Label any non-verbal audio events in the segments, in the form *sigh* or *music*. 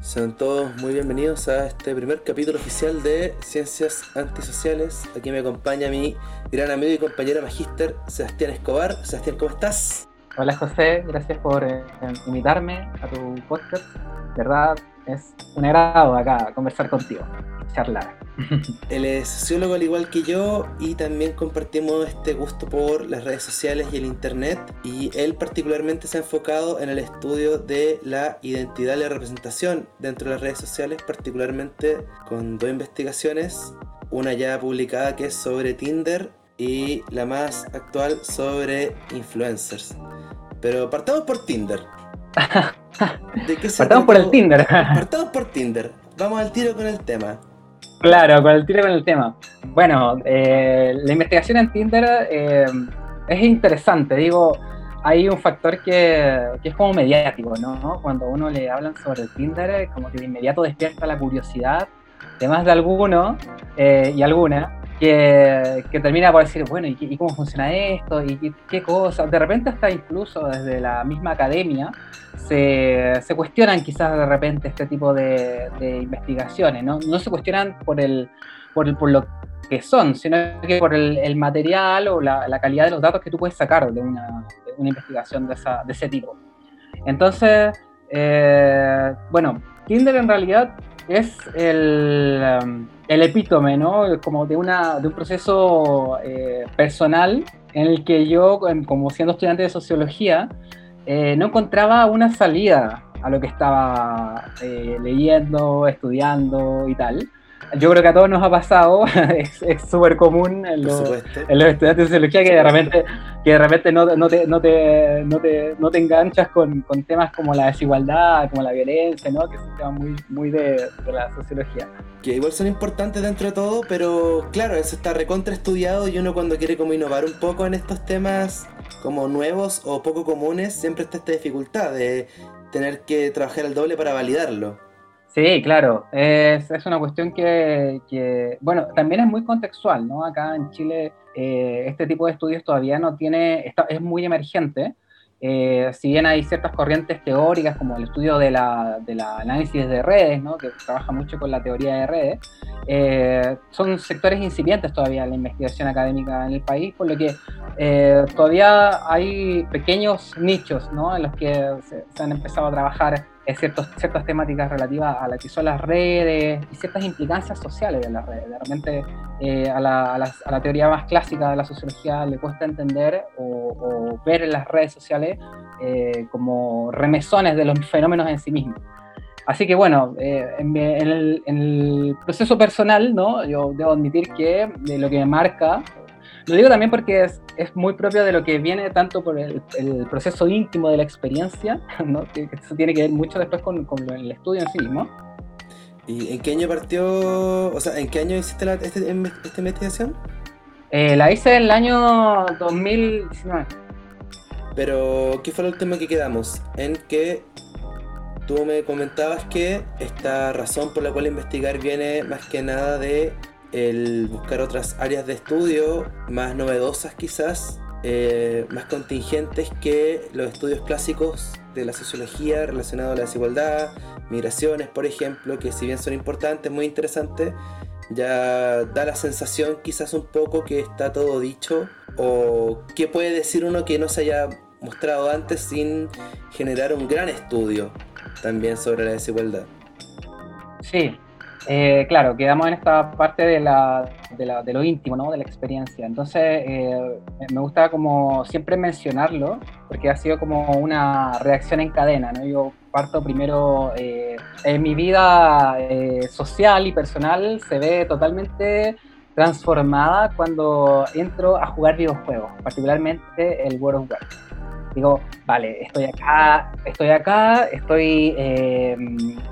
Sean todos muy bienvenidos a este primer capítulo oficial de Ciencias Antisociales. Aquí me acompaña mi gran amigo y compañero magíster Sebastián Escobar. Sebastián, ¿cómo estás? Hola José, gracias por eh, invitarme a tu podcast. De verdad, es un agrado acá conversar contigo, charlar. *laughs* Él es sociólogo al igual que yo y también compartimos este gusto por las redes sociales y el internet y él particularmente se ha enfocado en el estudio de la identidad y la representación dentro de las redes sociales, particularmente con dos investigaciones, una ya publicada que es sobre Tinder y la más actual sobre influencers. Pero partamos por Tinder. *laughs* ¿De qué se partamos por el Tinder. partamos por Tinder. Vamos al tiro con el tema. Claro, con el tiro con el tema. Bueno, eh, la investigación en Tinder eh, es interesante. Digo, hay un factor que, que, es como mediático, ¿no? Cuando uno le hablan sobre el Tinder, como que de inmediato despierta la curiosidad de más de alguno eh, y alguna que, termina por decir, bueno, ¿y, cómo funciona esto? ¿Y qué, cosas? De repente hasta incluso desde la misma academia se, se cuestionan quizás de repente este tipo de, investigaciones, ¿no? No se cuestionan por, el, por, el, por lo que son, sino que por el, material o la, calidad de los datos que tú puedes sacar de una, una investigación de, esa, de, ese tipo. Entonces, eh, bueno, Tinder en realidad es el, um, el epítome, ¿no? Como de, una, de un proceso eh, personal en el que yo, como siendo estudiante de sociología, eh, no encontraba una salida a lo que estaba eh, leyendo, estudiando y tal yo creo que a todos nos ha pasado, *laughs* es súper común en los, estudiantes de sociología que de repente, que de repente no, no, te, no, te, no, te, no te enganchas con, con, temas como la desigualdad, como la violencia, ¿no? que son temas muy, muy de, de, la sociología. Que igual son importantes dentro de todo, pero claro, eso está recontra estudiado y uno cuando quiere como innovar un poco en estos temas como nuevos o poco comunes, siempre está esta dificultad de tener que trabajar el doble para validarlo. Sí, claro, es, una cuestión que, bueno, también es muy contextual, ¿no? Acá en Chile eh, este tipo de estudios todavía no tiene, está, es muy emergente, eh, si bien hay ciertas corrientes teóricas como el estudio de la, de la análisis de redes, ¿no? que trabaja mucho con la teoría de redes, eh, son sectores incipientes todavía en la investigación académica en el país, por lo que todavía hay pequeños nichos ¿no? en los que se han empezado a trabajar ciertos, ciertas temáticas relativas a que son las redes y ciertas implicancias sociales de las redes. Realmente eh, a, la, a, la, teoría más clásica de la sociología le cuesta entender o, ver en las redes sociales eh, como remesones de los fenómenos en sí mismos. Así que bueno, eh, en, el, en, el, proceso personal, ¿no? yo debo admitir que de lo que me marca lo digo también porque es, es, muy propio de lo que viene tanto por el, el proceso íntimo de la experiencia, *laughs* ¿no? que, eso tiene que ver mucho después con, con, el estudio en sí mismo. ¿Y en qué año partió, o sea, en qué año hiciste la, este, esta investigación? Eh, la hice en el año 2019. Pero, ¿qué fue el último que quedamos? En que tú me comentabas que esta razón por la cual investigar viene más que nada de el buscar otras áreas de estudio más novedosas quizás, eh, más contingentes que los estudios clásicos de la sociología relacionados a la desigualdad, migraciones, por ejemplo, que si bien son importantes, muy interesantes, ya da la sensación quizás un poco que está todo dicho o que puede decir uno que no se haya mostrado antes sin generar un gran estudio también sobre la desigualdad. Sí, eh, claro, quedamos en esta parte de, la, de, lo íntimo, ¿no? de la experiencia. Entonces, eh, me gusta como siempre mencionarlo, porque ha sido como una reacción en cadena. ¿no? Yo parto primero, eh, en mi vida social y personal se ve totalmente transformada cuando entro a jugar videojuegos, particularmente el World of Warcraft digo, vale, estoy acá, estoy acá, estoy, eh,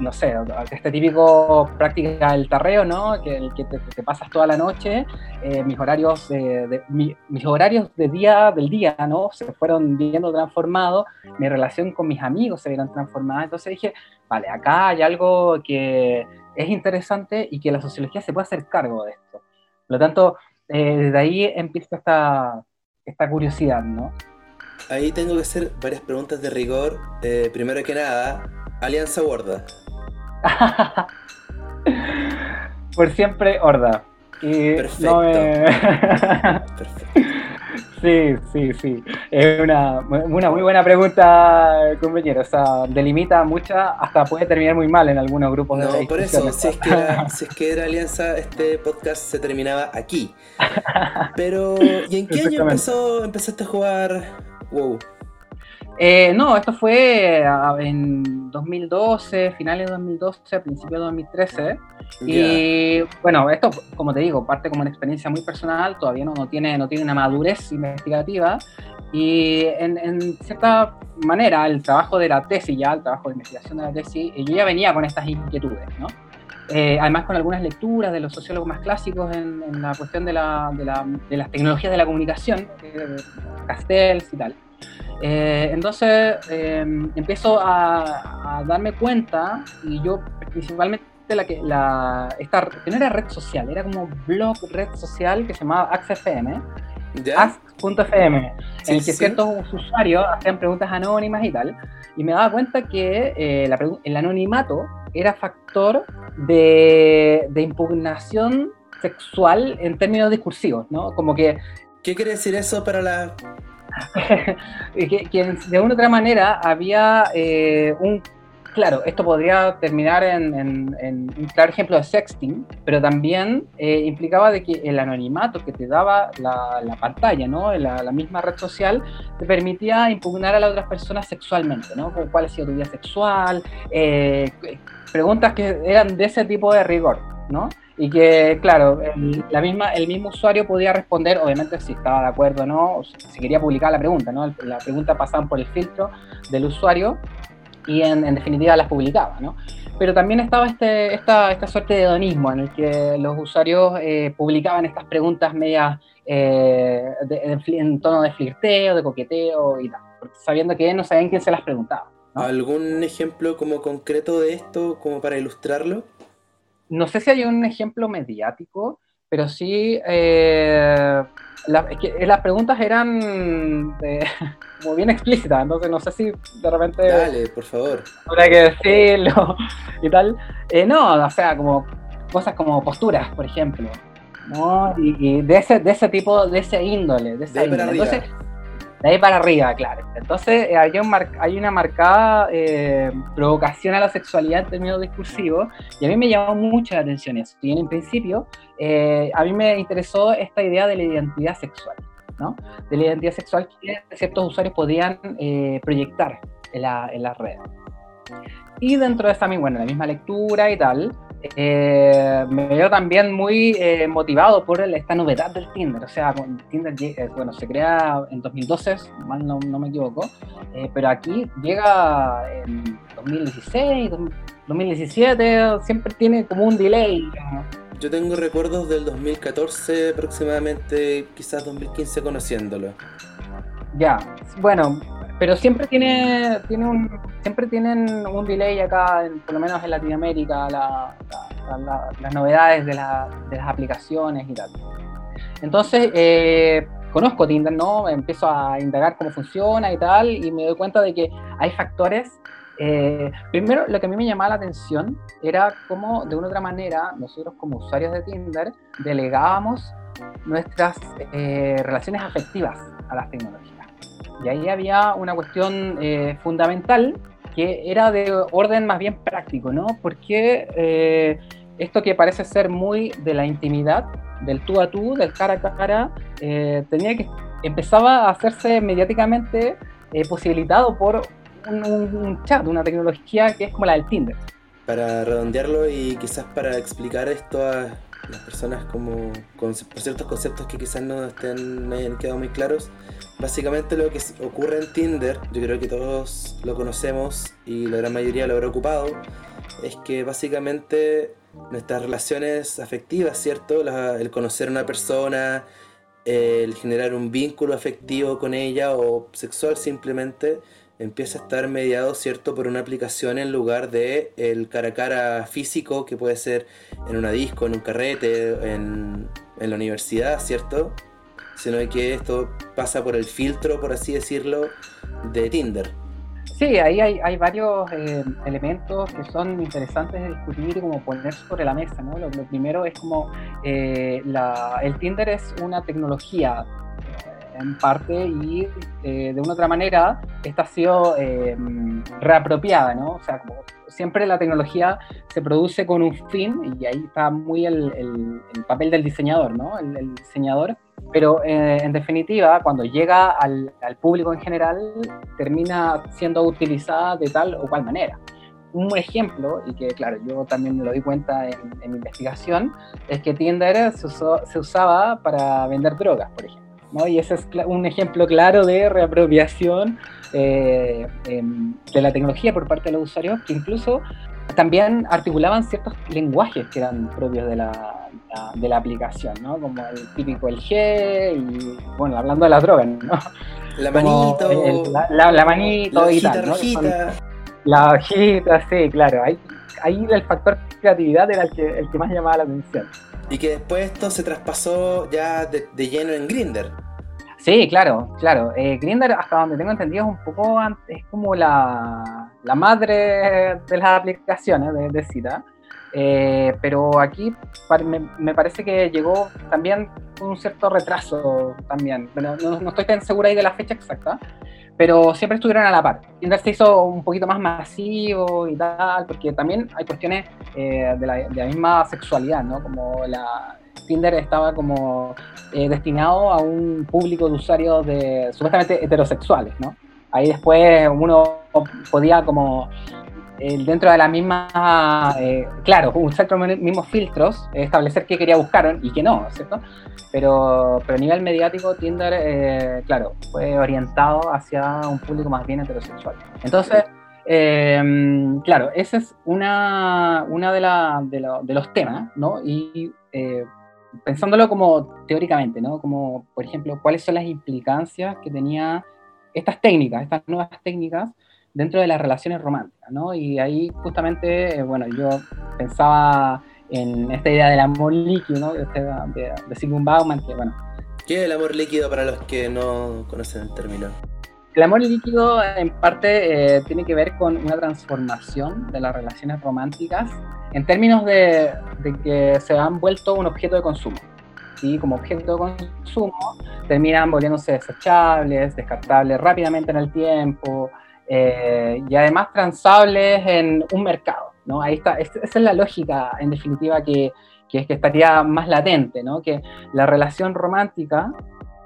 no sé, este típico práctica del tarreo, ¿no? Que, el que te, pasas toda la noche, eh, mis horarios, de, mis horarios de día, del día, ¿no? Se fueron viendo transformados, mi relación con mis amigos se vieron transformadas, entonces dije, vale, acá hay algo que es interesante y que la sociología se puede hacer cargo de esto. Por lo tanto, eh, desde ahí empieza esta, esta curiosidad, ¿no? Ahí tengo que hacer varias preguntas de rigor. Eh, primero que nada, Alianza Gorda. *laughs* Por siempre, Horda. Perfecto. *laughs* Perfecto. Sí, sí, sí. Es una, una, muy buena pregunta, compañero. O sea, delimita mucha, hasta puede terminar muy mal en algunos grupos no, por eso, si es, que era, *laughs* si es que era Alianza, este podcast se terminaba aquí. Pero, ¿y en qué año empezó, empezaste a jugar WoW? Eh, no, esto fue en 2012, finales de 2012, principios de 2013. Y bueno, esto, como te digo, parte como una experiencia muy personal, todavía no, no, tiene, no tiene una madurez investigativa. Y en, cierta manera, el trabajo de la tesis, ya el trabajo de investigación de la tesis, yo ya venía con estas inquietudes, ¿no? Eh, además con algunas lecturas de los sociólogos más clásicos en, la cuestión de, la, de, la, de, las tecnologías de la comunicación, eh, Castells y tal. Eh, entonces em, empiezo a, darme cuenta y yo principalmente la que la esta que no era red social, era como blog red social que se llamaba AxFM, Ask.fm, en el que ciertos usuarios hacían preguntas anónimas y tal, y me daba cuenta que eh, el anonimato era factor de, de impugnación sexual en términos discursivos, ¿no? Como que... ¿Qué quiere decir eso para la *laughs* que, de una u otra manera había eh, un claro, esto podría terminar en, un claro ejemplo de sexting, pero también eh, implicaba de que el anonimato que te daba la, pantalla, ¿no? La, misma red social, te permitía impugnar a las otras personas sexualmente, ¿no? ¿Cuál ha sido tu vida sexual? Eh, preguntas que eran de ese tipo de rigor, ¿no? Y que, claro, el, la misma, el mismo usuario podía responder, obviamente, si estaba de acuerdo o no, si quería publicar la pregunta, ¿no? La pregunta pasaba por el filtro del usuario y en, definitiva las publicaba, ¿no? Pero también estaba este, esta, esta suerte de hedonismo en el que los usuarios eh, publicaban estas preguntas medias eh, en tono de flirteo, de coqueteo y tal, sabiendo que no sabían quién se las preguntaba. ¿Algún ejemplo como concreto de esto, como para ilustrarlo? No sé si hay un ejemplo mediático, pero sí eh, las preguntas eran *laughs* como bien explícitas, entonces no sé si de repente... Dale, por favor. Habrá que decirlo *laughs* y tal. Eh, no, o sea, como cosas como posturas, por ejemplo. ¿no? Y, de, ese, de ese tipo, de ese índole. De ese Entonces, de ahí para arriba, claro. Entonces eh, hay, una marcada eh, provocación a la sexualidad en términos discursivos y a mí me llamó mucho la atención eso. Y en principio eh, a mí me interesó esta idea de la identidad sexual, ¿no? De la identidad sexual que ciertos usuarios podían proyectar en, la, en las redes. Y dentro de esta, bueno, la misma lectura y tal, eh, me veo también muy eh, motivado por esta novedad del Tinder. O sea, Tinder, eh, bueno, se crea en 2012, mal no, me equivoco, pero aquí llega en 2016, 2017, siempre tiene como un delay. Yo tengo recuerdos del 2014 aproximadamente, quizás 2015 conociéndolo. Ya, bueno, pero siempre tiene, tiene un, siempre tienen un delay acá, por lo menos en Latinoamérica, las novedades de, las aplicaciones y tal. Entonces, eh, conozco Tinder, ¿no? Empiezo a indagar cómo funciona y tal, y me doy cuenta de que hay factores. Eh, primero, lo que a mí me llamaba la atención era cómo, de una u otra manera, nosotros como usuarios de Tinder delegábamos nuestras eh, relaciones afectivas a las tecnologías. Y ahí había una cuestión eh, fundamental que era de orden más bien práctico, ¿no? Porque eh, esto que parece ser muy de la intimidad, del tú a tú, del cara a cara, eh, tenía que empezaba a hacerse mediáticamente posibilitado por un, un, chat, una tecnología que es como la del Tinder. Para redondearlo y quizás para explicar esto a las personas como con, por ciertos conceptos que quizás no estén hayan quedado muy claros. Básicamente lo que ocurre en Tinder, yo creo que todos lo conocemos y la gran mayoría lo habrá ocupado, es que básicamente nuestras relaciones afectivas, ¿cierto? el conocer a una persona, el generar un vínculo afectivo con ella o sexual simplemente, empieza a estar mediado, ¿cierto?, por una aplicación en lugar de el cara a cara físico que puede ser en una disco, en un carrete, en, en la universidad, ¿cierto? Sino que esto pasa por el filtro, por así decirlo, de Tinder. Sí, ahí hay, hay varios eh, elementos que son interesantes de discutir y como poner sobre la mesa, ¿no? Lo, primero es como eh, la, el Tinder es una tecnología en parte y de una otra manera esta ha sido reapropiada, ¿no? O sea, como siempre la tecnología se produce con un fin y ahí está muy el, el, papel del diseñador, ¿no? El, diseñador. Pero eh, en definitiva, cuando llega al, al, público en general, termina siendo utilizada de tal o cual manera. Un ejemplo, y que claro, yo también me lo di cuenta en, mi investigación, es que Tinder se, se usaba para vender drogas, por ejemplo. ¿No? Y ese es un ejemplo claro de reapropiación eh, em, de la tecnología por parte de los usuarios, que incluso también articulaban ciertos lenguajes que eran propios de la, de la aplicación, ¿no? Como el típico el G y, bueno, hablando de las drogas, ¿no? La manito. la, manito y tal, ¿no? La hojita, sí, claro. Ahí, ahí el factor creatividad era el que, el que más llamaba la atención. Y que después esto se traspasó ya de, lleno en Grinder. Sí, claro, claro. Eh, hasta donde tengo entendido, es un poco es como la, la madre de las aplicaciones de, cita. Eh, pero aquí me, parece que llegó también un cierto retraso también. no, no, estoy tan segura ahí de la fecha exacta, pero siempre estuvieron a la par. Tinder se hizo un poquito más masivo y tal, porque también hay cuestiones eh, de, la, misma sexualidad, ¿no? Como la Tinder estaba como eh, destinado a un público de usuarios de supuestamente heterosexuales, ¿no? Ahí después uno podía como dentro de la misma, eh, claro, usar los mismos filtros, establecer qué quería buscar y qué no, ¿cierto? Pero, pero a nivel mediático, Tinder, eh, claro, fue orientado hacia un público más bien heterosexual. Entonces, em, claro, ese es una, una de, de, los temas, ¿no? Y eh, pensándolo como teóricamente, ¿no? Como, por ejemplo, cuáles son las implicancias que tenía estas técnicas, estas nuevas técnicas, dentro de las relaciones románticas, ¿no? Y ahí justamente, eh, bueno, yo pensaba en esta idea del amor líquido, ¿no? De, de Sigmund Bauman, que bueno... ¿Qué es el amor líquido para los que no conocen el término? El amor líquido en parte eh, tiene que ver con una transformación de las relaciones románticas en términos de, de que se han vuelto un objeto de consumo. ¿sí? Como objeto de consumo terminan volviéndose desechables, descartables rápidamente en el tiempo, eh, y además transables en un mercado. ¿no? Ahí está, esa es la lógica, en definitiva, que, que, es que estaría más latente, ¿no? que la relación romántica,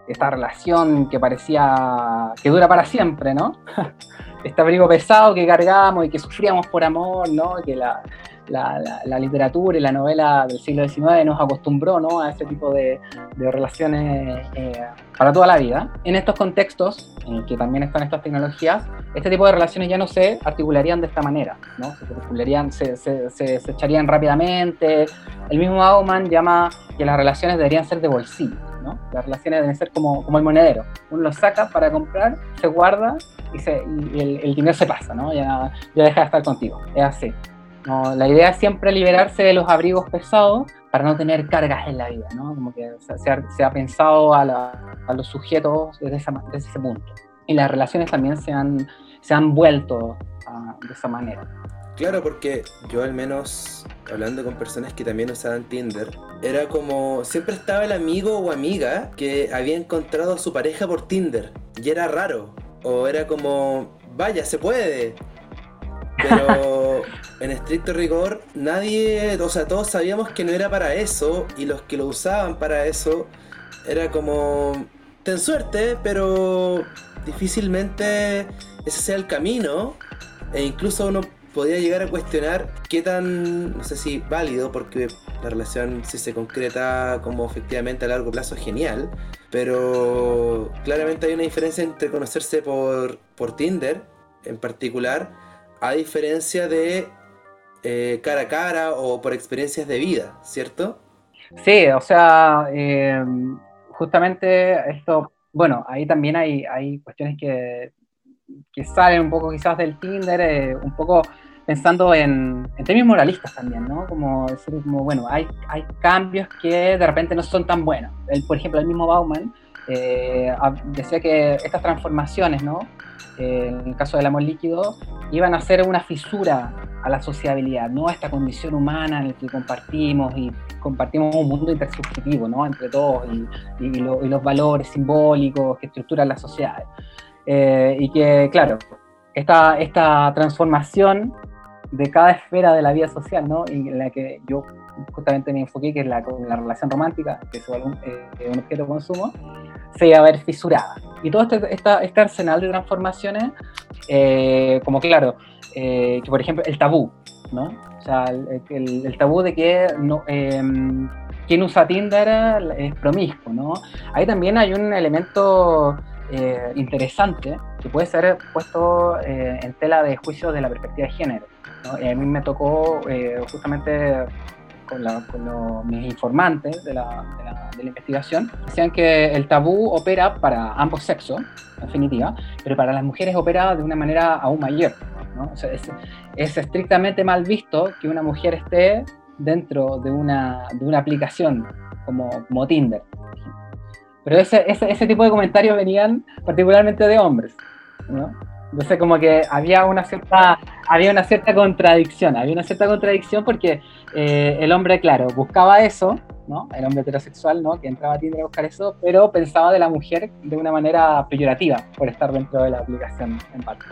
esta relación que parecía que dura para siempre, ¿no? *laughs* este abrigo pesado que cargamos y que sufríamos por amor, ¿no? que la, la, literatura y la novela del siglo XIX nos acostumbró ¿no? a ese tipo de, relaciones eh, para toda la vida. En estos contextos, en que también están estas tecnologías, este tipo de relaciones ya no se articularían de esta manera, ¿no? se, articularían, se, se, echarían rápidamente. El mismo Bauman llama que las relaciones deberían ser de bolsillo. ¿no? Las relaciones deben ser como, como el monedero. Uno lo saca para comprar, se guarda y, se, el, el, dinero se pasa, ¿no? ya, ya deja de estar contigo. Es así. No, la idea es siempre liberarse de los abrigos pesados para no tener cargas en la vida, ¿no? Como que se, ha, pensado a, los sujetos desde, ese punto. Y las relaciones también se han, se han vuelto ah, de esa manera. Claro, porque yo al menos, hablando con personas que también usaban Tinder, era como, siempre estaba el amigo o amiga que había encontrado a su pareja por Tinder. Y era raro. O era como, vaya, se puede. Pero *laughs* en estricto rigor, nadie, o sea, todos sabíamos que no era para eso y los que lo usaban para eso era como, ten suerte, pero difícilmente ese sea el camino e incluso uno podía llegar a cuestionar qué tan, no sé si válido, porque la relación si se concreta como efectivamente a largo plazo es genial, pero claramente hay una diferencia entre conocerse por, por Tinder en particular a diferencia de eh, cara a cara o por experiencias de vida, ¿cierto? Sí, o sea, eh, justamente esto, bueno, ahí también hay, hay cuestiones que, que salen un poco quizás del Tinder, eh, un poco pensando en, en, términos moralistas también, ¿no? Como decir, como, bueno, hay, hay cambios que de repente no son tan buenos. Por ejemplo, el mismo Bauman eh, decía que estas transformaciones, ¿no? en el caso del amor líquido, iban a ser una fisura a la sociabilidad, no a esta condición humana en la que compartimos y compartimos un mundo intersubjetivo, ¿no? Entre todos y, y, los valores simbólicos que estructuran la sociedad. Eh, y que, claro, esta, esta transformación de cada esfera de la vida social, ¿no? Y en la que yo justamente me enfoqué, que es la, la relación romántica, que es un, eh, un objeto de consumo, se iba a ver fisurada. Y todo este, este arsenal de transformaciones, eh, como claro, eh, que por ejemplo el tabú, ¿no? O sea, el, tabú de que em, quien usa Tinder es promiscuo, ¿no? Ahí también hay un elemento eh, interesante que puede ser puesto en tela de juicio de la perspectiva de género. Y a mí me tocó justamente con, mis informantes de la, de, la, investigación, decían que el tabú opera para ambos sexos, en definitiva, pero para las mujeres opera de una manera aún mayor. ¿no? O sea, es, es, estrictamente mal visto que una mujer esté dentro de una, de una aplicación como, como Tinder. Pero ese, ese, ese tipo de comentarios venían particularmente de hombres. Entonces como que había una cierta, había una cierta contradicción, había una cierta contradicción porque eh, el hombre, claro, buscaba eso, ¿no? El hombre heterosexual, ¿no? Que entraba a Tinder a buscar eso, pero pensaba de la mujer de una manera peyorativa por estar dentro de la aplicación en parte.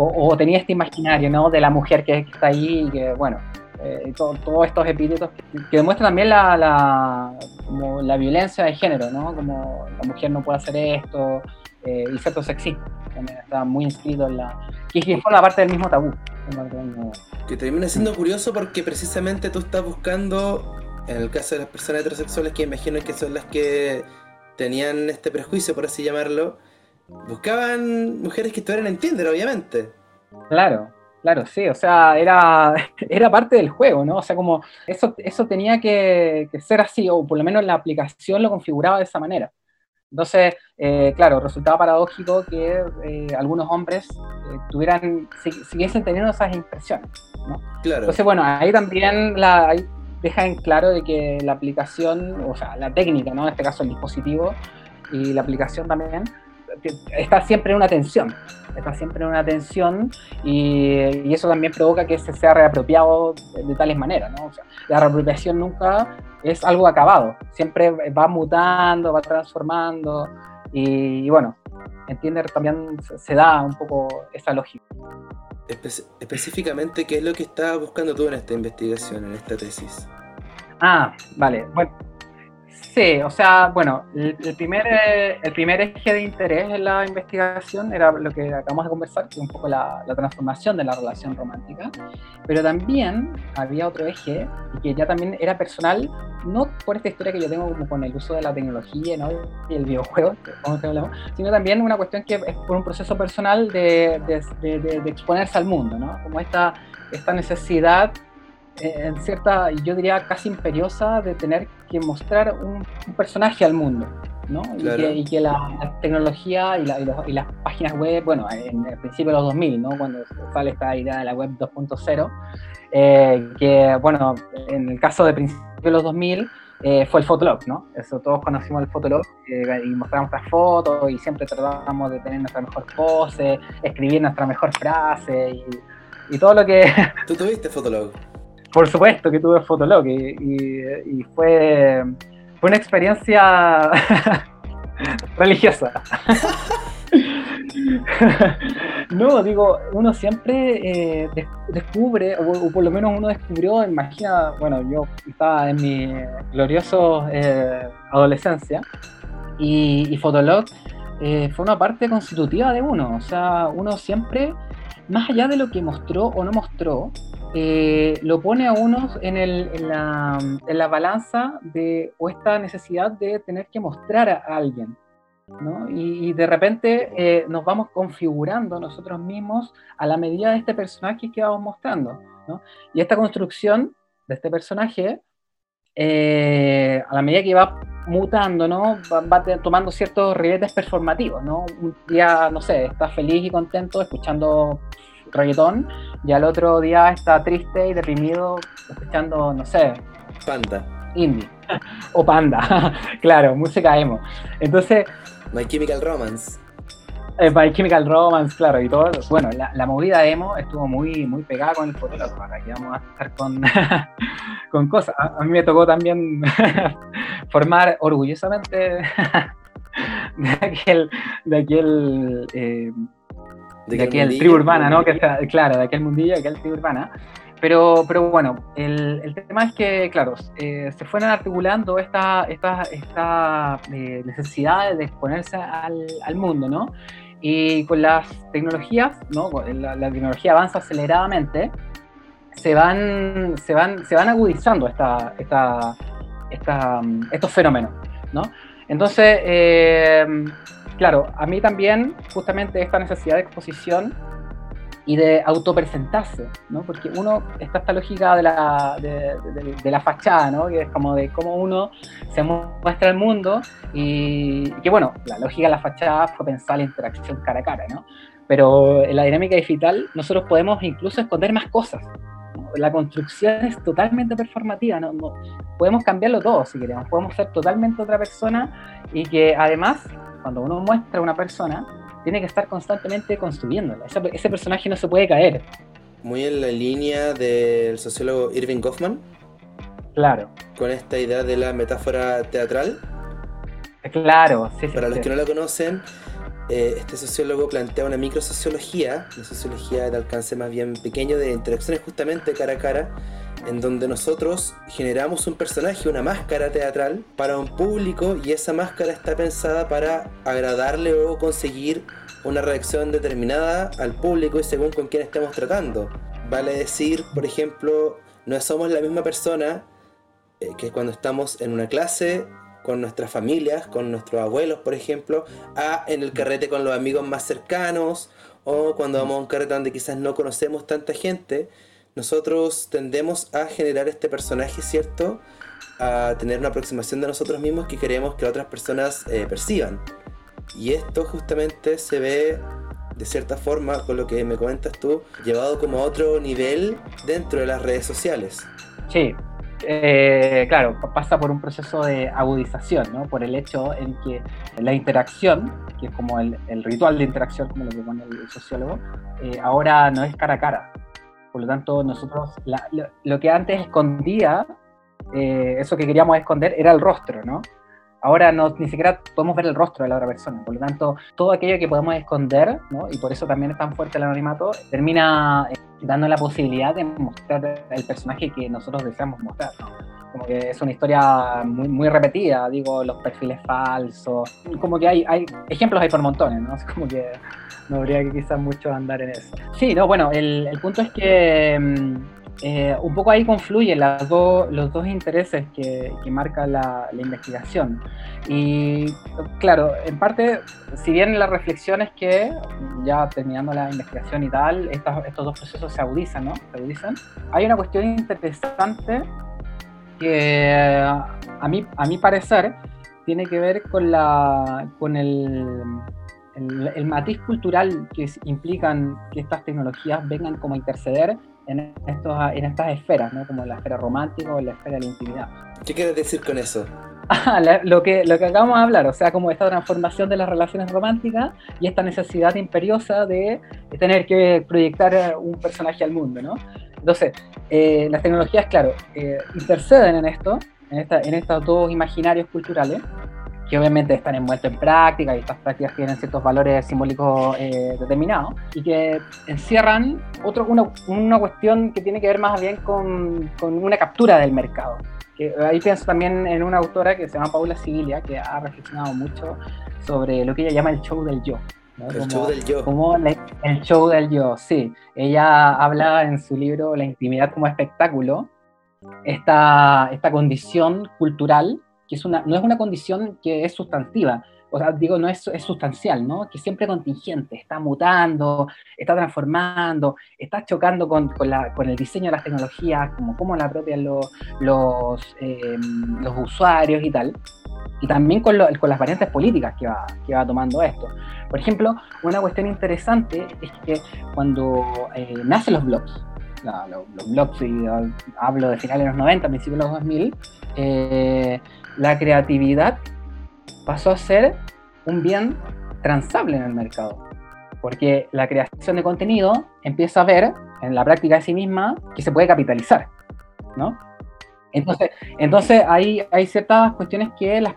O, tenía este imaginario, ¿no? De la mujer que, está ahí y que, bueno, eh, todos estos epítetos que, demuestran también la, la, como la violencia de género, ¿no? Como la mujer no puede hacer esto, eh, y cierto sexismo, también está muy inscrito en la... que forma parte del mismo tabú. Que termina siendo curioso porque precisamente tú estás buscando, en el caso de las personas heterosexuales, que imagino que son las que tenían este prejuicio, por así llamarlo, buscaban mujeres que estuvieran en Tinder, obviamente. Claro, Claro, sí, o sea, era, *laughs* era parte del juego, ¿no? O sea, como eso, eso tenía que, que, ser así, o por lo menos la aplicación lo configuraba de esa manera. Entonces, eh, claro, resultaba paradójico que eh, algunos hombres eh, tuvieran, siguiesen teniendo esas impresiones. ¿no? Claro. Entonces, bueno, ahí también la, ahí deja en claro de que la aplicación, o sea, la técnica, ¿no? en este caso el dispositivo y la aplicación también, está siempre en una tensión, está siempre en una tensión y, eso también provoca que se sea reapropiado de, tales maneras, ¿no? O sea, la reapropiación nunca es algo acabado, siempre va mutando, va transformando y, bueno, en Tinder también se da un poco esa lógica. específicamente, ¿qué es lo que estás buscando tú en esta investigación, en esta tesis? Ah, vale. Bueno, Sí, o sea, bueno, el, primer, eh, el primer eje de interés en la investigación era lo que acabamos de conversar, que es un poco la, transformación de la relación romántica, pero también había otro eje, y que ya también era personal, no por esta historia que yo tengo como con el uso de la tecnología ¿no? y el videojuego, sino también una cuestión que es por un proceso personal de, de, de exponerse al mundo, ¿no? como esta, esta necesidad en cierta, yo diría casi imperiosa, de tener que mostrar un, personaje al mundo, ¿no? Y, que, la, tecnología y, las páginas web, bueno, en el principio de los 2000, ¿no? Cuando sale esta idea de la web 2.0, eh, que, bueno, en el caso de principios de los 2000, eh, fue el Fotolog, ¿no? Eso todos conocimos el Fotolog eh, y mostramos nuestras fotos y siempre tratábamos de tener nuestra mejor pose, escribir nuestra mejor frase y, y todo lo que... ¿Tú tuviste Fotolog? Por supuesto que tuve Fotolog y, fue, fue una experiencia *laughs* religiosa. *laughs* no, digo, uno siempre eh, descubre, o, por lo menos uno descubrió, imagina, bueno, yo estaba en mi glorioso eh, adolescencia y, Fotolog eh, fue una parte constitutiva de uno, o sea, uno siempre, más allá de lo que mostró o no mostró, eh, lo pone a uno en, en, la, en, la, balanza de, o esta necesidad de tener que mostrar a alguien. ¿no? Y, de repente eh, nos vamos configurando nosotros mismos a la medida de este personaje que vamos mostrando. ¿no? Y esta construcción de este personaje, eh, a la medida que va mutando, ¿no? Va, va, tomando ciertos ribetes performativos, ¿no? Un día, no sé, está feliz y contento escuchando y al otro día está triste y deprimido escuchando, no sé. Panda. indie. o panda, *laughs* claro, música emo. Entonces... My Chemical Romance. Eh, My Chemical Romance, claro, y todo. Bueno, la, movida emo estuvo muy, muy pegada con el fotógrafo. Que vamos a estar con, *laughs* con cosas. A, mí me tocó también *laughs* formar orgullosamente de aquel, de aquel eh, de, aquel tribu urbana, ¿no? Que claro, de aquel mundillo, de aquel tribu urbana. Pero, pero bueno, el, el tema es que, claro, eh, se fueron articulando esta, esta, esta eh, necesidad de exponerse al, al, mundo, ¿no? Y con las tecnologías, ¿no? La, la, tecnología avanza aceleradamente, se van, se van, se van agudizando esta, esta, esta, estos fenómenos, ¿no? Entonces, eh, claro, a mí también justamente esta necesidad de exposición y de autopresentarse, ¿no? Porque uno, está esta lógica de la, de, la fachada, ¿no? Que es como de cómo uno se muestra al mundo y, que, bueno, la lógica de la fachada fue pensar la interacción cara a cara, ¿no? Pero en la dinámica digital nosotros podemos incluso esconder más cosas. La construcción es totalmente performativa, ¿no? Podemos cambiarlo todo si queremos, podemos ser totalmente otra persona y que además cuando uno muestra a una persona, tiene que estar constantemente construyéndola. Ese, personaje no se puede caer. Muy en la línea del sociólogo Irving Goffman. Claro. Con esta idea de la metáfora teatral. Claro, sí, sí. Para los que no la conocen, eh, este sociólogo plantea una microsociología, una sociología de alcance más bien pequeño de interacciones justamente cara a cara, en donde nosotros generamos un personaje, una máscara teatral para un público y esa máscara está pensada para agradarle o conseguir una reacción determinada al público y según con quién estemos tratando. Vale decir, por ejemplo, no somos la misma persona eh, que cuando estamos en una clase con nuestras familias, con nuestros abuelos, por ejemplo, a en el carrete con los amigos más cercanos o cuando vamos a un carrete donde quizás no conocemos tanta gente nosotros tendemos a generar este personaje, ¿cierto? A tener una aproximación de nosotros mismos que queremos que otras personas eh, perciban. Y esto justamente se ve de cierta forma, con lo que me comentas tú, llevado como a otro nivel dentro de las redes sociales. Sí, eh, claro, pasa por un proceso de agudización, ¿no? Por el hecho en que la interacción, que es como el, ritual de interacción, como lo que pone el, sociólogo, eh, ahora no es cara a cara, por lo tanto, nosotros, lo, que antes escondía, eh, eso que queríamos esconder, era el rostro, ¿no? Ahora no, ni siquiera podemos ver el rostro de la otra persona. Por lo tanto, todo aquello que podemos esconder, ¿no? y por eso también es tan fuerte el anonimato, termina eh, dando la posibilidad de mostrar el personaje que nosotros deseamos mostrar. ¿no? Como que es una historia muy, muy repetida, digo, los perfiles falsos. Como que hay, hay ejemplos hay por montones, ¿no? Es como que no habría que quizás mucho andar en eso. Sí, no, bueno, el, el punto es que mm, eh, un poco ahí confluyen las los dos intereses que, que marca la, investigación. Y claro, en parte, si bien la reflexión es que ya terminando la investigación y tal, estos, estos dos procesos se agudizan, ¿no? Se agudizan. Hay una cuestión interesante que a mí, a mi parecer tiene que ver con, la, con el el, matiz cultural que implican que estas tecnologías vengan como a interceder en, estos, en estas esferas, ¿no? como la esfera romántica o la esfera de la intimidad. ¿Qué quieres decir con eso? *laughs* Ah, lo, que, lo que acabamos de hablar, o sea, como esta transformación de las relaciones románticas y esta necesidad imperiosa de, tener que proyectar un personaje al mundo, ¿no? Entonces, eh, las tecnologías, claro, eh, interceden en esto, en, esta, en estos dos imaginarios culturales, que obviamente están envueltos en prácticas y estas prácticas tienen ciertos valores simbólicos eh, determinados y que encierran otro, una, una, cuestión que tiene que ver más bien con, con, una captura del mercado. Que ahí pienso también en una autora que se llama Paula Sibilia, que ha reflexionado mucho sobre lo que ella llama el show del yo. El show del yo. Como el show del yo, sí. Ella habla en su libro La intimidad como espectáculo, esta, esta condición cultural que es una, no es una condición que es sustantiva, o sea, digo, no es, es sustancial, ¿no? Que siempre contingente, está mutando, está transformando, está chocando con, con, la, con el diseño de las tecnologías, como cómo la apropian los, los, em, los usuarios y tal. Y también con, lo, con las variantes políticas que va, que va tomando esto. Por ejemplo, una cuestión interesante es que cuando eh, nacen los blogs, los blogs, y hablo de finales de los 90, principios de los 2000, eh, la creatividad pasó a ser un bien transable en el mercado. Porque la creación de contenido empieza a ver en la práctica de sí misma que se puede capitalizar, ¿no? Entonces, entonces hay, hay ciertas cuestiones que las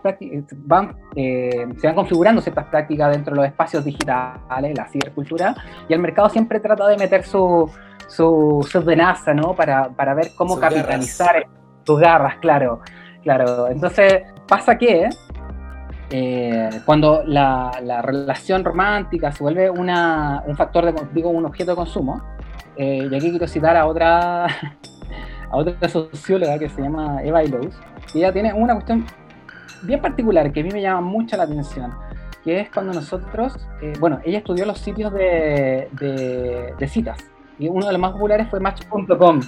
van, eh, se van configurando ciertas prácticas dentro de los espacios digitales, la cibercultura, y el mercado siempre trata de meter su, su, su venaza, ¿no? Para, para ver cómo capitalizar sus garras, claro. Claro, entonces pasa que eh, cuando la, la, relación romántica se vuelve una, un factor de, un objeto de consumo, eh, y aquí quiero citar a otra *laughs* a otra socióloga que se llama Eva Illouz, y ella tiene una cuestión bien particular que a mí me llama mucho la atención, que es cuando nosotros, eh, bueno, ella estudió los sitios de, citas, y uno de los más populares fue Match.com,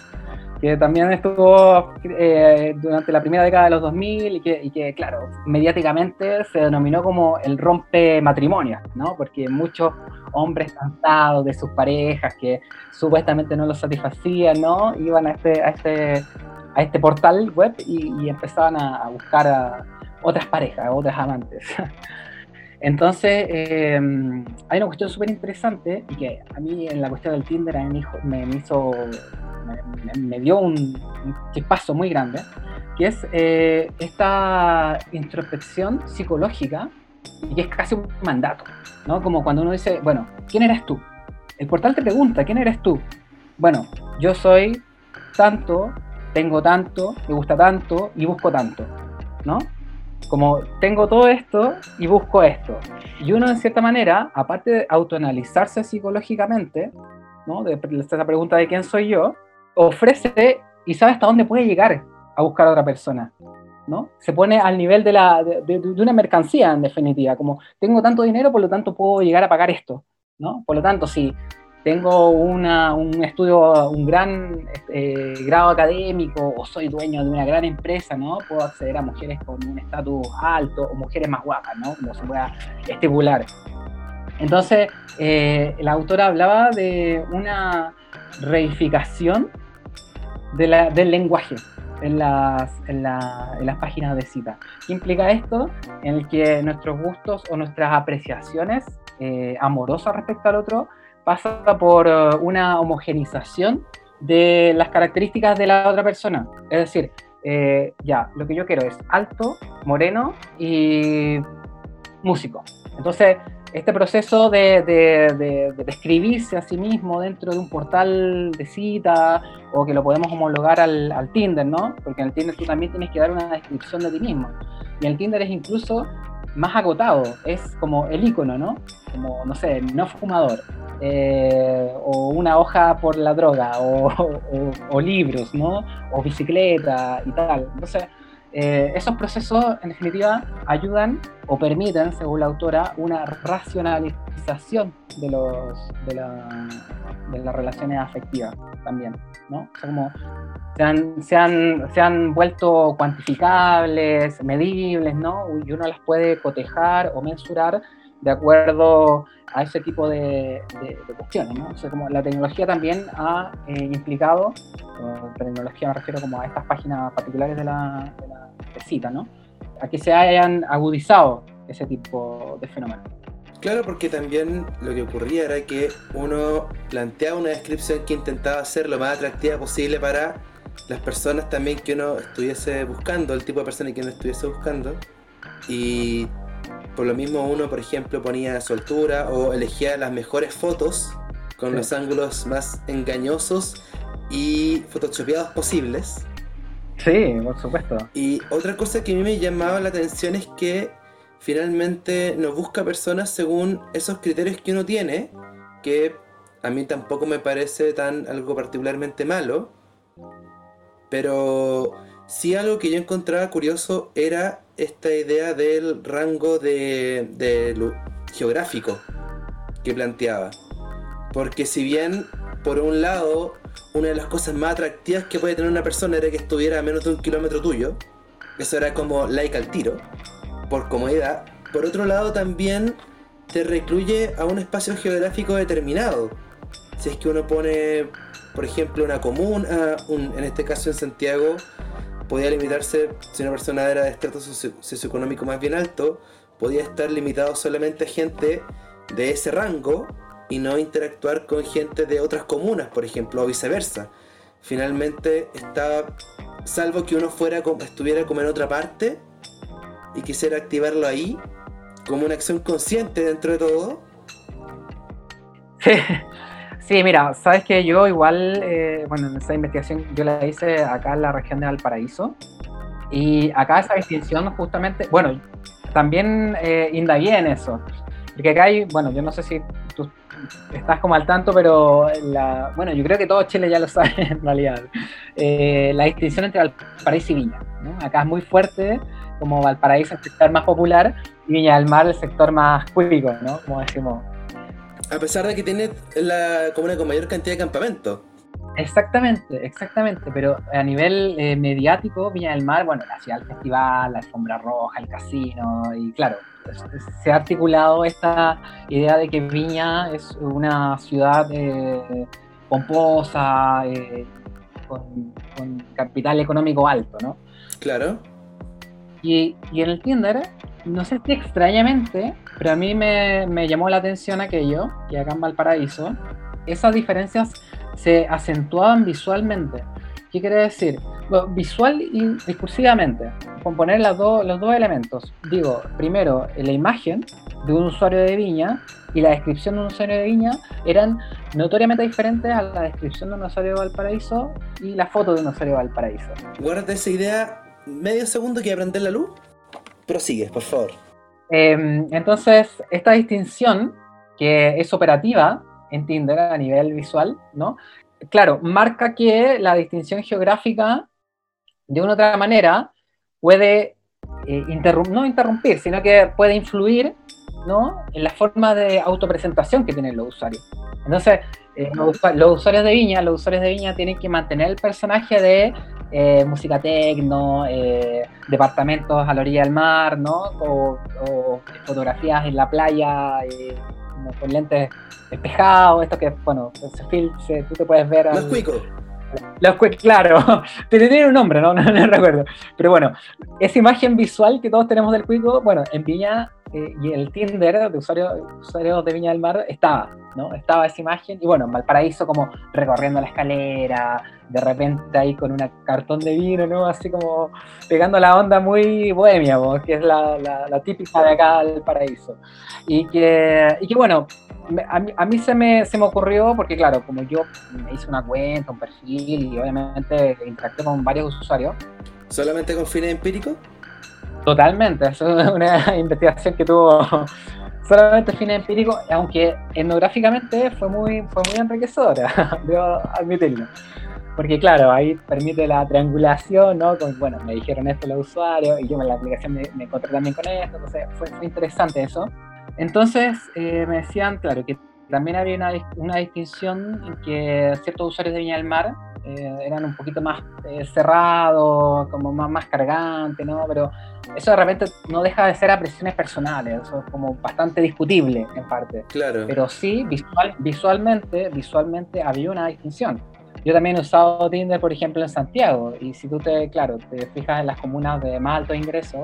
que también estuvo eh, durante la primera década de los 2000 y que, y que, claro, mediáticamente se denominó como el rompe matrimonio, ¿no? Porque muchos hombres cansados de sus parejas que supuestamente no los satisfacían, ¿no? Iban a este, a este, a este portal web y, empezaban a, buscar a otras parejas, a otras amantes. *laughs* Entonces, em, hay una cuestión súper interesante y que a mí en la cuestión del Tinder me, hizo, me, dio un, un muy grande, que es eh, esta introspección psicológica y que es casi un mandato, ¿no? Como cuando uno dice, bueno, ¿quién eres tú? El portal te pregunta, ¿quién eres tú? Bueno, yo soy tanto, tengo tanto, me gusta tanto y busco tanto, ¿no? Como tengo todo esto y busco esto. Y uno, en cierta manera, aparte de autoanalizarse psicológicamente, ¿no? De esa pregunta de quién soy yo, ofrece y sabe hasta dónde puede llegar a buscar a otra persona. ¿no? Se pone al nivel de, la, de, una mercancía, en definitiva, como tengo tanto dinero, por lo tanto puedo llegar a pagar esto, ¿no? Por lo tanto, si tengo una, un estudio, un gran este, grado académico o soy dueño de una gran empresa, ¿no? Puedo acceder a mujeres con un estatus alto o mujeres más guapas, ¿no? Como se pueda estipular. Entonces, eh, la autora hablaba de una reificación de la, del lenguaje, en las, en, las páginas de cita. ¿Qué implica esto? En el que nuestros gustos o nuestras apreciaciones eh, amorosas respecto al otro pasa por eh, una homogenización de las características de la otra persona. Es decir, eh, ya, lo que yo quiero es alto, moreno y músico. Entonces, este proceso de, de, describirse a sí mismo dentro de un portal de cita o que lo podemos homologar al, al, Tinder, ¿no? Porque en el Tinder tú también tienes que dar una descripción de ti mismo. Y el Tinder es incluso más agotado, es como el icono, ¿no? Como, no sé, no fumador, eh, o una hoja por la droga, o, *laughs* o, libros, ¿no? O bicicleta y tal. Entonces, eh, esos procesos, en definitiva, ayudan o permiten, según la autora, una racionalización de, los, de, las relaciones afectivas también, ¿no? O sea, como se han, se, han, se han, vuelto cuantificables, medibles, ¿no? Y uno las puede cotejar o mensurar de acuerdo a ese tipo de, cuestiones, ¿no? O sea, como la tecnología también ha eh, implicado, tecnología me refiero como a estas páginas particulares de la, de cita, ¿no? A que se hayan agudizado ese tipo de fenómenos. Claro, porque también lo que ocurría era que uno planteaba una descripción que intentaba ser lo más atractiva posible para las personas también que uno estuviese buscando, el tipo de persona que uno estuviese buscando. Y por lo mismo uno, por ejemplo, ponía su altura o elegía las mejores fotos con los ángulos más engañosos y photoshopeados posibles. Sí, por supuesto. Y otra cosa que a mí me llamaba la atención es que finalmente nos busca personas según esos criterios que uno tiene, que a mí tampoco me parece tan algo particularmente malo, pero sí algo que yo encontraba curioso era esta idea del rango de, geográfico que planteaba. Porque si bien, por un lado, una de las cosas más atractivas que puede tener una persona era que estuviera a menos de un kilómetro tuyo, eso era como like al tiro, por comodidad, por otro lado también te recluye a un espacio geográfico determinado. Si es que uno pone por ejemplo, una comuna, en este caso en Santiago, podía limitarse, si una persona era de estrato socioeconómico más bien alto, podía estar limitado solamente a gente de ese rango y no interactuar con gente de otras comunas, por ejemplo, o viceversa. Finalmente está, salvo que uno fuera estuviera como en otra parte y quisiera activarlo ahí, como una acción consciente dentro de todo. *laughs* Sí, mira, sabes que yo igual, eh, bueno, en esa investigación yo la hice acá en la región de Valparaíso y acá esa distinción justamente, bueno, también eh, indagué en eso, porque acá hay, bueno, yo no sé si tú estás como al tanto, pero la, bueno, yo creo que todo Chile ya lo sabe *laughs* en realidad, eh, la distinción entre Valparaíso y Viña, ¿no? Acá es muy fuerte, como Valparaíso es el sector más popular y Viña del Mar el sector más cuíco, ¿no? Como decimos. A pesar de que tiene la comuna con mayor cantidad de campamentos. Exactamente, exactamente, pero a nivel eh, mediático, Viña del Mar, bueno, la ciudad del festival, la alfombra roja, el casino, y claro, se ha articulado esta idea de que Viña es una ciudad eh, pomposa, eh, con, capital económico alto, ¿no? Claro. Y, y en el Tinder, no sé si extrañamente, pero a mí me, llamó la atención aquello, que acá en Valparaíso, esas diferencias se acentuaban visualmente. ¿Qué quiere decir? visual y discursivamente. Componer las los dos elementos. Digo, primero, la imagen de un usuario de Viña y la descripción de un usuario de Viña eran notoriamente diferentes a la descripción de un usuario de Valparaíso y la foto de un usuario de Valparaíso. Guarda esa idea medio segundo que aprender la luz. Prosigue, por favor. Em, entonces, esta distinción que es operativa en Tinder a nivel visual, ¿no? Claro, marca que la distinción geográfica, de una u otra manera, puede eh, no interrumpir, sino que puede influir ¿no? en la forma de autopresentación que tienen los usuarios. Entonces, eh, los, usuarios de Viña, los usuarios de Viña tienen que mantener el personaje de eh, música tecno, departamentos a la orilla del mar, ¿no? O, o fotografías en la playa, con lentes espejados, esto que, bueno, se, tú te puedes ver. Los cuicos. Los cuicos, claro. *laughs* Pero tiene un nombre, *laughs* ¿no? ¿no? recuerdo. Pero bueno, esa imagen visual que todos tenemos del cuico, bueno, en Viña eh, y el Tinder de usuarios usuario de Viña del Mar estaba, ¿no? Estaba esa imagen. Y bueno, en Valparaíso como recorriendo la escalera, de repente ahí con un cartón de vino, ¿no? Así como pegando la onda muy bohemia, que es la, la, típica de acá del paraíso. Y que, y que bueno, a mí, se, me, se me ocurrió porque, claro, como yo me hice una cuenta, un perfil y obviamente interactué con varios usuarios. ¿Solamente con fines empíricos? Totalmente, es una *laughs* investigación que tuvo *laughs* solamente fines empíricos, aunque etnográficamente fue muy, fue muy enriquecedora, *laughs* debo admitirlo. Porque claro, ahí permite la triangulación, ¿no? bueno, me dijeron esto los usuarios y yo en la aplicación me, me encontré también con esto, entonces fue, fue interesante eso. Entonces eh, me decían, claro, que también había una, una, distinción en que ciertos usuarios de Viña del Mar eh, eran un poquito más eh, cerrados, como más, más cargantes, ¿no? Pero eso de repente no deja de ser apreciaciones personales, eso es como bastante discutible en parte. Claro. Pero sí, visual, visualmente, visualmente había una distinción. Yo también he usado Tinder, por ejemplo, en Santiago, y si tú te, claro, te fijas en las comunas de más alto ingreso,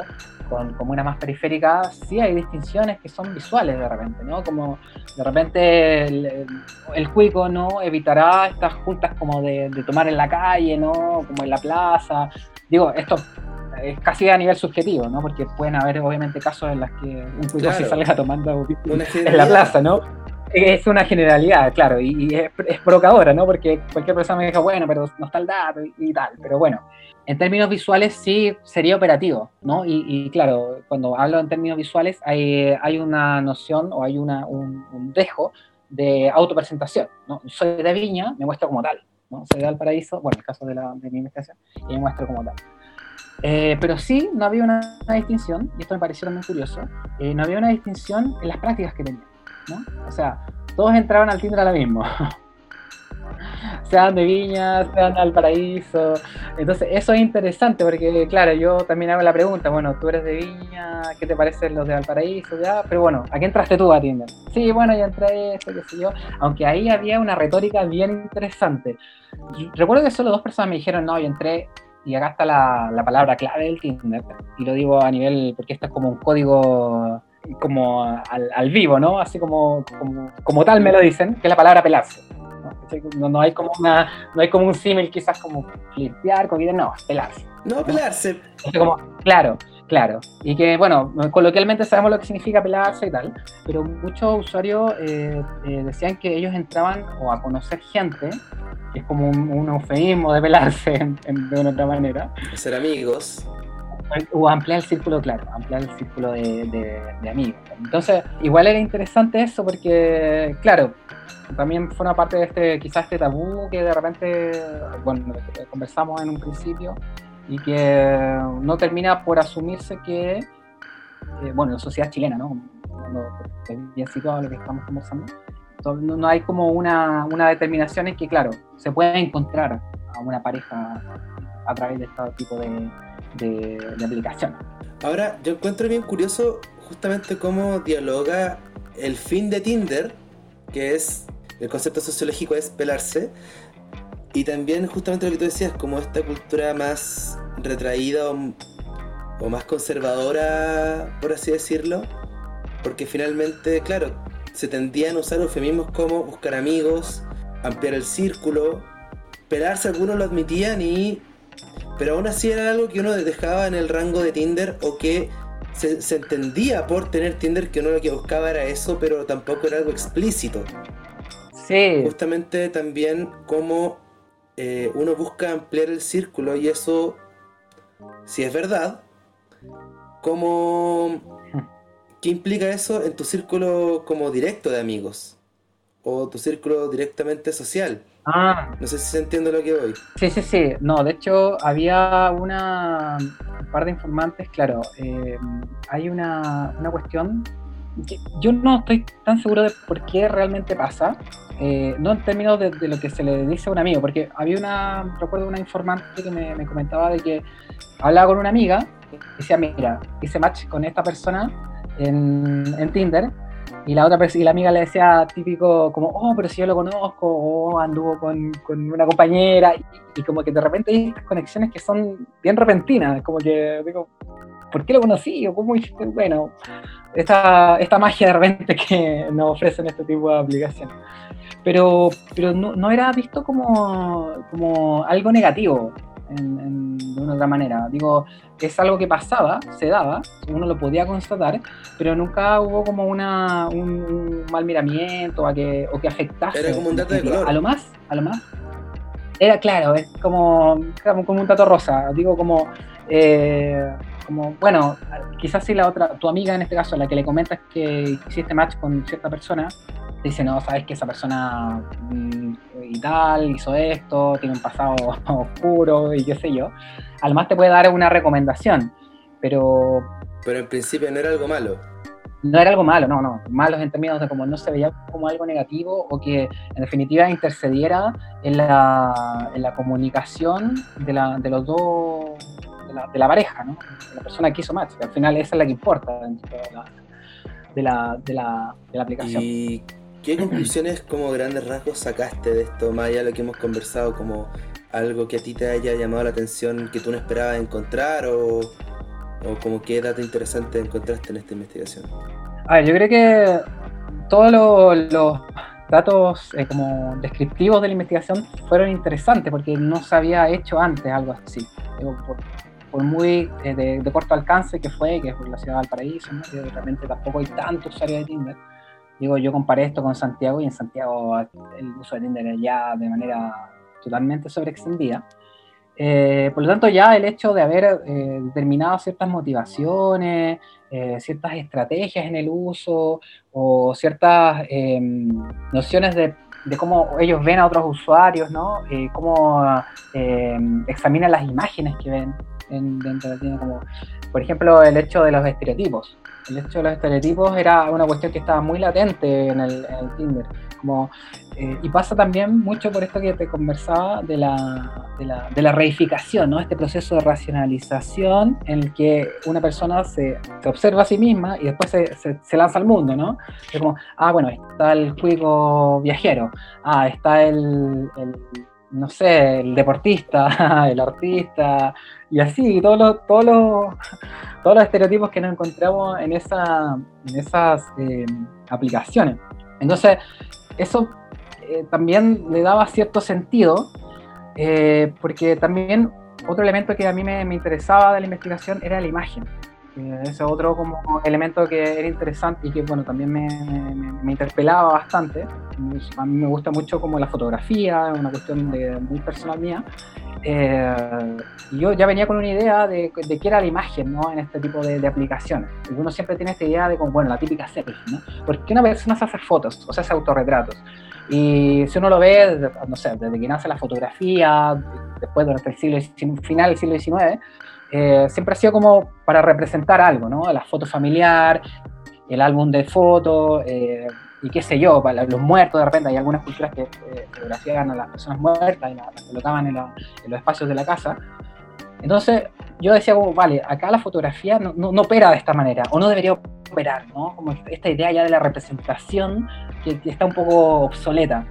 con comunas más periféricas, sí hay distinciones que son visuales de repente, ¿no? Como de repente el, cuico, ¿no? Evitará estas juntas como de, tomar en la calle, ¿no? Como en la plaza. Digo, esto es casi a nivel subjetivo, ¿no? Porque pueden haber obviamente casos en los que un cuico se salga tomando en la plaza, ¿no? Es una generalidad, claro, y, es, provocadora, ¿no? Porque cualquier persona me dice, bueno, pero no está el dato y, tal. Pero bueno, en términos visuales sí sería operativo, ¿no? Y, claro, cuando hablo en términos visuales hay, hay una noción o hay una, un, dejo de autopresentación, ¿no? Soy de Viña, me muestro como tal, ¿no? Soy de Valparaíso, bueno, en el caso de, la, de mi investigación, y me muestro como tal. Eh, pero sí, no había una, distinción, y esto me pareció muy curioso, eh, no había una distinción en las prácticas que tenía. O sea, todos entraban al Tinder a la mismo. *laughs* sean de Viña, sean de Valparaíso. Entonces, eso es interesante porque, claro, yo también hago la pregunta, bueno, tú eres de Viña, ¿qué te parecen los de Valparaíso? Ya, pero bueno, ¿a qué entraste tú a Tinder? Sí, bueno, ya entré esto, qué sé yo. Aunque ahí había una retórica bien interesante. Recuerdo que solo dos personas me dijeron, no, yo entré y acá está la, palabra clave del Tinder, y lo digo a nivel, porque esto es como un código como al, al vivo, ¿no? Así como, como, como, tal me lo dicen, que es la palabra pelarse. ¿no? No, hay como una, no hay como un símil quizás como flipear, no, pelarse. No, pelarse. Como, claro, claro. Y que, bueno, coloquialmente sabemos lo que significa pelarse y tal, pero muchos usuarios eh, eh, decían que ellos entraban o a conocer gente que es como un, eufemismo de pelarse de una otra manera. Ser amigos. O ampliar el círculo, claro, ampliar el círculo de, amigos. Entonces, igual era interesante eso porque, claro, también fue una parte de este, quizás este tabú que de repente, bueno, conversamos en un principio y que no termina por asumirse que, eh, bueno, la sociedad chilena, ¿no? bien situado lo que estamos conversando, no, hay como una, una, determinación en que, claro, se puede encontrar a una pareja a través de este tipo de, de, aplicación. Ahora, yo encuentro bien curioso justamente cómo dialoga el fin de Tinder, que es, el concepto sociológico es pelarse, y también justamente lo que tú decías, como esta cultura más retraída o, o más conservadora, por así decirlo, porque finalmente, claro, se tendían a usar eufemismos como buscar amigos, ampliar el círculo, pelarse algunos lo admitían y... Pero aún así era algo que uno dejaba en el rango de Tinder o que se, entendía por tener Tinder que uno lo que buscaba era eso, pero tampoco era algo explícito. Sí. Justamente también como eh, uno busca ampliar el círculo y eso, si es verdad, como ¿Qué implica eso en tu círculo como directo de amigos? O tu círculo directamente social. Ah. No sé si se entiende lo que voy. Sí, sí, sí. No, de hecho, había una, un par de informantes, claro. Eh, hay una, una cuestión. yo no estoy tan seguro de por qué realmente pasa. Eh, no en términos de, lo que se le dice a un amigo, porque había una, recuerdo una informante que me, me comentaba de que hablaba con una amiga y decía, mira, hice match con esta persona en, Tinder y la otra y la amiga le decía típico como, oh, pero si yo lo conozco, o oh, anduvo con, con, una compañera, y, como que de repente hay estas conexiones que son bien repentinas, como que digo, ¿por qué lo conocí? ¿O cómo Bueno, esta, esta magia de repente que nos ofrecen este tipo de aplicaciones. Pero, pero no, no era visto como, como algo negativo en, de una otra manera. Digo, es algo que pasaba, se daba, uno lo podía constatar, pero nunca hubo como una, un, mal miramiento a que, o que afectase. Era como un dato de color. A lo más, a lo más. Era claro, es como, como un dato rosa. Digo, como, eh, como, bueno, quizás si la otra, tu amiga en este caso, la que le comentas que hiciste match con cierta persona, dice, no, sabes que esa persona mm, y tal, hizo esto, tiene un pasado *laughs* oscuro y qué sé yo, además te puede dar una recomendación, pero... Pero en principio no era algo malo. No era algo malo, no, no, malos en términos de como no se veía como algo negativo o que en definitiva intercediera en la, en la comunicación de, la, de los dos, de la, de la, pareja, ¿no? De la persona que hizo match, que al final esa es la que importa dentro de la, de la, de la, de la aplicación. ¿Y ¿Qué conclusiones como grandes rasgos sacaste de esto, más allá de lo que hemos conversado, como algo que a ti te haya llamado la atención que tú no esperabas encontrar o, o como qué dato interesante encontraste en esta investigación? A ver, yo creo que todos los datos eh, como descriptivos de la investigación fueron interesantes porque no se había hecho antes algo así. por, muy eh, de, corto alcance que fue, que es por la ciudad de Valparaíso, ¿no? que realmente tampoco hay tantos usuarios de Tinder Digo, yo comparé esto con Santiago y en Santiago el uso de Tinder ya de manera totalmente sobreextendida. Eh, por lo tanto, ya el hecho de haber eh, determinado ciertas motivaciones, eh, ciertas estrategias en el uso o ciertas em, nociones de, de, cómo ellos ven a otros usuarios, ¿no? cómo em, examinan las imágenes que ven, en, dentro como por ejemplo el hecho de los estereotipos. El hecho de los estereotipos era una cuestión que estaba muy latente en el, en el Tinder. Como eh, y pasa también mucho por esto que te conversaba de la, de la, de la reificación, ¿no? este proceso de racionalización en el que una persona se, se observa a sí misma y después se, se, se, lanza al mundo, ¿no? Es como, ah, bueno, está el cuico viajero, ah, está el, el no sé, el deportista, *laughs* el artista, y así, todos los, todos los, *laughs* todos los estereotipos que nos encontramos en, esa, en esas eh, aplicaciones. Entonces, eso eh, también le daba cierto sentido, eh, porque también otro elemento que a mí me, me, interesaba de la investigación era la imagen. Eh, ese otro como elemento que era interesante y que bueno, también me, me, interpelaba bastante. A mí me gusta mucho como la fotografía, es una cuestión de, muy personal mía. Eh, yo ya venía con una idea de, de, qué era la imagen ¿no? en este tipo de, de, aplicaciones. Uno siempre tiene esta idea de, como, bueno, la típica selfie, ¿no? ¿Por qué una persona se hace fotos o se hace autorretratos? Y si uno lo ve, no sé, desde que nace la fotografía, después durante el siglo final del siglo XIX, eh, siempre ha sido como para representar algo, ¿no? La foto familiar, el álbum de fotos, eh, y qué sé yo, para los muertos de repente, hay algunas culturas que eh, fotografían a las personas muertas y las, las colocaban en, la, en, los espacios de la casa. Entonces yo decía como, vale, acá la fotografía no, no, no opera de esta manera, o no debería operar, ¿no? Como esta idea ya de la representación que, que está un poco obsoleta.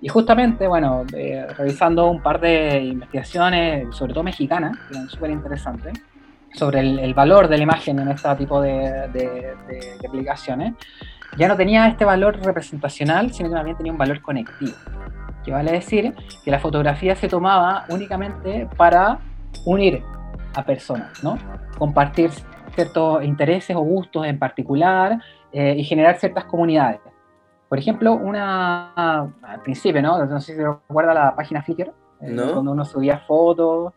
Y justamente, bueno, eh, revisando un par de investigaciones, sobre todo mexicanas, que eran súper interesantes, sobre el, el, valor de la imagen en este tipo de, de, de, de, aplicaciones, ya no tenía este valor representacional, sino que también tenía un valor conectivo. Que vale decir que la fotografía se tomaba únicamente para unir a personas, ¿no? Compartir ciertos intereses o gustos en particular eh, y generar ciertas comunidades. Por ejemplo, una al principio, ¿no? No sé si recuerda la página Flickr, eh, ¿No? cuando uno subía fotos.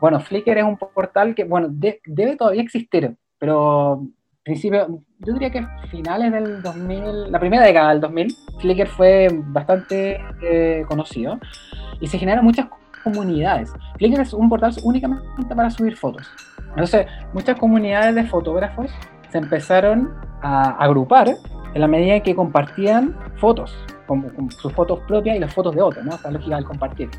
Bueno, Flickr es un portal que, bueno, de, debe todavía existir, pero principio, yo diría que finales del 2000, la primera década del 2000, Flickr fue bastante eh, conocido y se generaron muchas comunidades. Flickr es un portal únicamente para subir fotos. Entonces, muchas comunidades de fotógrafos se empezaron a agrupar en la medida en que compartían fotos, con, con sus fotos propias y las fotos de otros, ¿no? Esta lógica del compartir.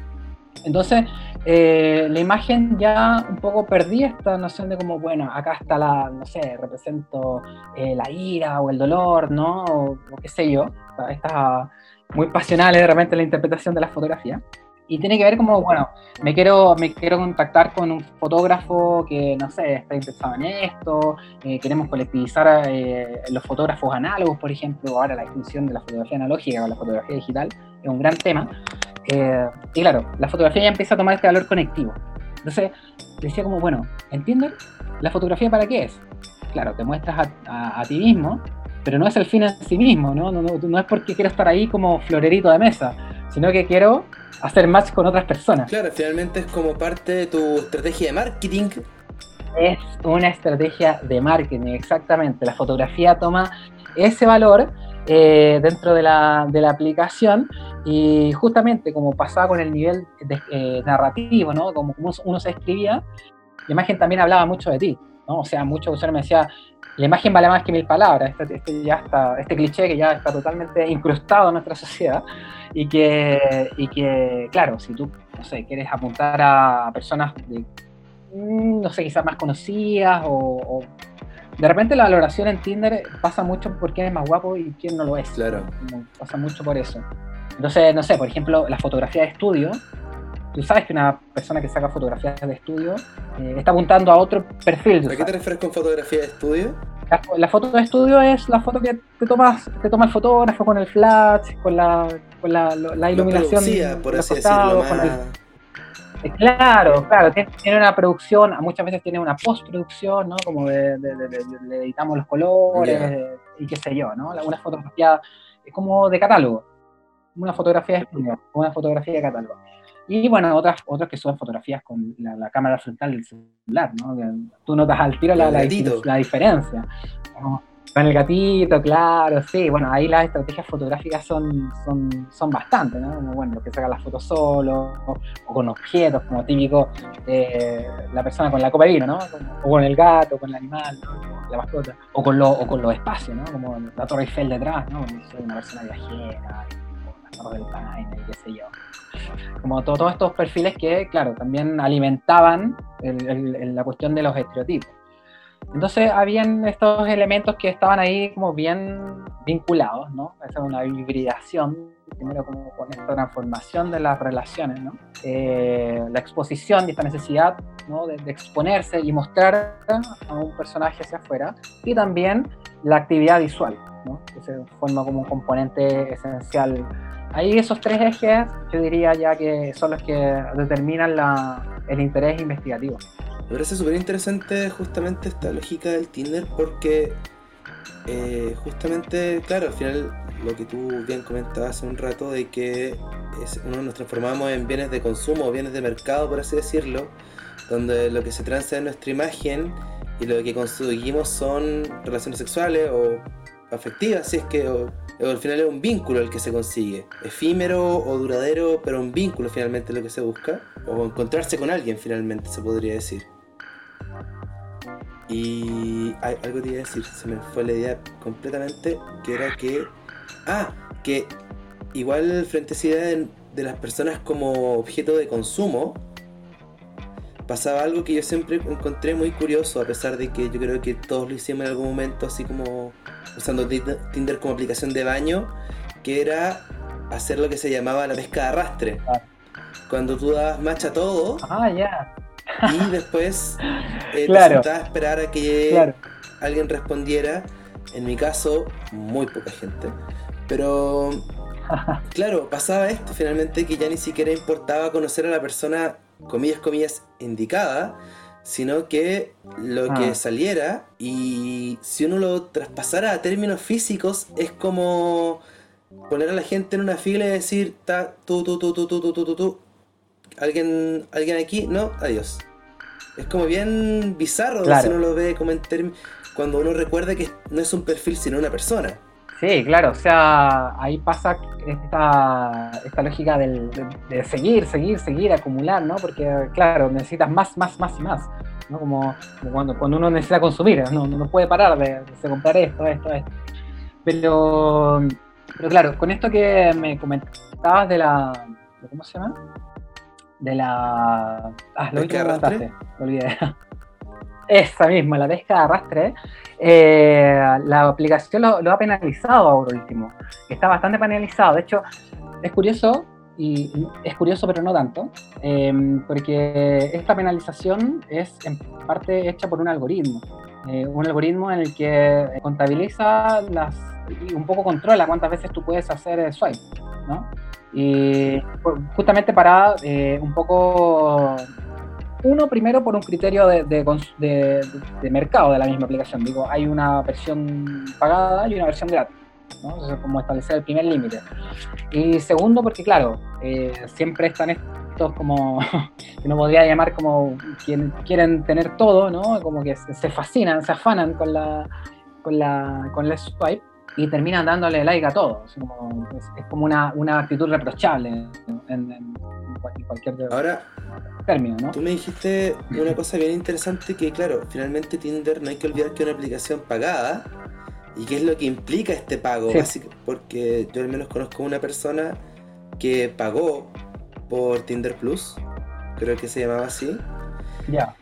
Entonces, eh, la imagen ya un poco perdía esta noción de como, bueno, acá está la, no sé, represento eh, la ira o el dolor, ¿no? O, qué sé yo. Estas muy pasionales de repente la interpretación de la fotografía y tiene que ver como, bueno, me quiero, me quiero contactar con un fotógrafo que, no sé, está interesado en esto, eh, queremos colectivizar eh, los fotógrafos análogos, por ejemplo, ahora la extinción de la fotografía analógica o la fotografía digital es un gran tema. Eh, y claro, la fotografía ya empieza a tomar este valor conectivo. Entonces, decía como, bueno, ¿entienden? ¿La fotografía para qué es? Claro, te muestras a, a, a ti mismo, pero no es el fin en sí mismo, ¿no? No, no, no es porque quiero estar ahí como florerito de mesa, sino que quiero hacer match con otras personas. Claro, finalmente es como parte de tu estrategia de marketing. Es una estrategia de marketing, exactamente. La fotografía toma ese valor eh, dentro de la, de la, aplicación y justamente como pasaba con el nivel de, eh, narrativo, ¿no? Como, uno se escribía, la imagen también hablaba mucho de ti, ¿no? O sea, muchos usuarios me decían, la imagen vale más que mil palabras, este, este, ya está, este cliché que ya está totalmente incrustado en nuestra sociedad y que, y que, claro, si tú, no sé, quieres apuntar a personas de, mm, no sé, quizás más conocidas o, o, de repente la valoración en Tinder pasa mucho por quién es más guapo y quién no lo es. Claro. Pasa mucho por eso. Entonces, no sé, por ejemplo, la fotografía de estudio, tú sabes que una persona que saca fotografías de estudio eh, está apuntando a otro perfil. ¿A qué te refieres con fotografía de estudio? La, la, foto de estudio es la foto que te tomas, te toma el fotógrafo con el flash, con la, con la, la iluminación. Producía, por así decirlo, más... el... Claro, claro, tiene una producción, muchas veces tiene una postproducción, ¿no? Como de, de, de, de editamos los colores yeah. y qué sé yo, ¿no? Una fotografía es como de catálogo, una fotografía de estudio, una fotografía de catálogo. Y bueno, otras, otras que suben fotografías con la, la, cámara frontal del celular, ¿no? Que tú notas al tiro la, la, la diferencia. ¿no? Con el gatito, claro, sí. Bueno, ahí las estrategias fotográficas son, son, son bastante, ¿no? Bueno, que saca las fotos solo, o, con objetos, como típico eh, la persona con la copa de vino, ¿no? O con el gato, con el animal, la mascota. O con, lo, o con los espacios, ¿no? Como la Torre Eiffel detrás, ¿no? Soy una persona viajera, qué sé yo. Como todos estos perfiles que, claro, también alimentaban la cuestión de los estereotipos. Entonces habían estos elementos que estaban ahí como bien vinculados, ¿no? Esa es una hibridación, primero como con esta transformación de las relaciones, ¿no? Eh, la exposición de esta necesidad ¿no? de, exponerse y mostrar a un personaje hacia afuera, y también la actividad visual, ¿no? que se forma como un componente esencial. Ahí esos tres ejes, yo diría ya que son los que determinan la, el interés investigativo. Me parece súper interesante justamente esta lógica del Tinder porque eh, justamente, claro, al final lo que tú bien comentabas hace un rato de que uno nos transformamos en bienes de consumo, bienes de mercado, por así decirlo, donde lo que se transa es nuestra imagen y lo que conseguimos son relaciones sexuales o afectivas, si es que al final es un vínculo el que se consigue, efímero o duradero, pero un vínculo finalmente es lo que se busca, o encontrarse con alguien finalmente se podría decir. Y algo te iba a decir, se me fue la idea completamente, que era que... Ah, que igual frente a esa idea de, las personas como objeto de consumo, pasaba algo que yo siempre encontré muy curioso, a pesar de que yo creo que todos lo hicimos en algún momento, así como usando Tinder como aplicación de baño, que era hacer lo que se llamaba la pesca de arrastre. Ah. Cuando tú dabas match a todo, ah, ya y después eh, *laughs* claro. te a esperar a que alguien respondiera. En mi caso, muy poca gente. Pero *laughs* claro, pasaba esto finalmente que ya ni siquiera importaba conocer a la persona, comillas, comillas, indicada, sino que lo que ah. saliera y si uno lo traspasara a términos físicos es como poner a la gente en una fila y decir, ta, tú, tú, tú, tú, tú, tú, tú, tú, ¿Alguien, ¿Alguien aquí? No, adiós. Es como bien bizarro si uno lo ve como en cuando uno recuerda que no es un perfil sino una persona. Sí, claro, o sea, ahí pasa esta, esta lógica del, de, seguir, seguir, seguir, acumular, ¿no? Porque, claro, necesitas más, más, más y más, ¿no? Como, cuando, cuando uno necesita consumir, ¿no? no puede parar de, de, comprar esto, esto, esto. Pero, pero claro, con esto que me comentabas de la, ¿cómo se llama? de la. Ah, lo que comentaste, lo olvidé. Esa misma, la pesca de arrastre. Eh, la aplicación lo, ha penalizado ahora último. Está bastante penalizado. De hecho, es curioso, y es curioso pero no tanto, em, porque esta penalización es en parte hecha por un algoritmo. Eh, un algoritmo en el que contabiliza las y un poco controla cuántas veces tú puedes hacer swipe, ¿no? Y justamente para eh, un poco, uno primero por un criterio de, de, mercado de la misma aplicación. Digo, hay una versión pagada y una versión gratis. ¿no? es como establecer el primer límite. Y segundo, porque claro, eh, siempre están estos como, *laughs* que no podría llamar como quien quieren tener todo, ¿no? Como que se fascinan, se afanan con la, con la, con la swipe y terminan dándole like a todo. es, como una, una, actitud reprochable en, cualquier Ahora, término. ¿no? Tú me dijiste una cosa bien interesante que, claro, finalmente Tinder no hay que olvidar que es una aplicación pagada. ¿Y qué es lo que implica este pago? porque yo al menos conozco una persona que pagó por Tinder Plus, creo que se llamaba así. Ya.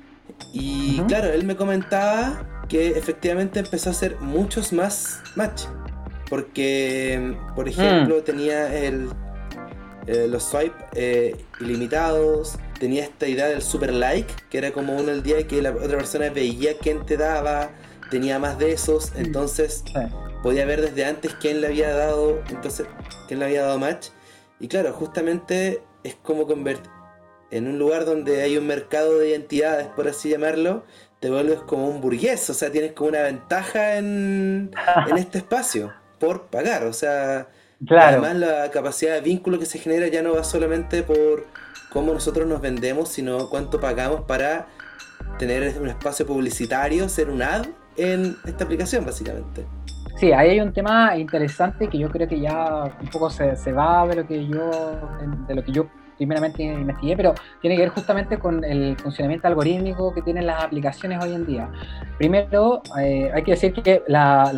Y claro, él me comentaba que efectivamente empezó a hacer muchos más match. Porque, por ejemplo, mm. tenía el, eh, los swipe eh, ilimitados, tenía esta idea del super like, que era como uno el día que la otra persona veía quién te daba, tenía más de esos, mm. entonces podía ver desde antes quién le había dado, entonces quién le había dado match. Y claro, justamente es como convertir en un lugar donde hay un mercado de identidades, por así llamarlo, te vuelves como un burgués, o sea, tienes como una ventaja en, *laughs* en este espacio por pagar, o sea, además la capacidad de vínculo que se genera ya no va solamente por cómo nosotros nos vendemos, sino cuánto pagamos para tener un espacio publicitario, ser un ad en esta aplicación, básicamente. Sí, ahí hay un tema interesante que yo creo que ya un poco se, se va de lo que yo de lo que yo primeramente investigué, pero tiene que ver justamente con el funcionamiento algorítmico que tienen las aplicaciones hoy en día. Primero, eh, hay que decir que las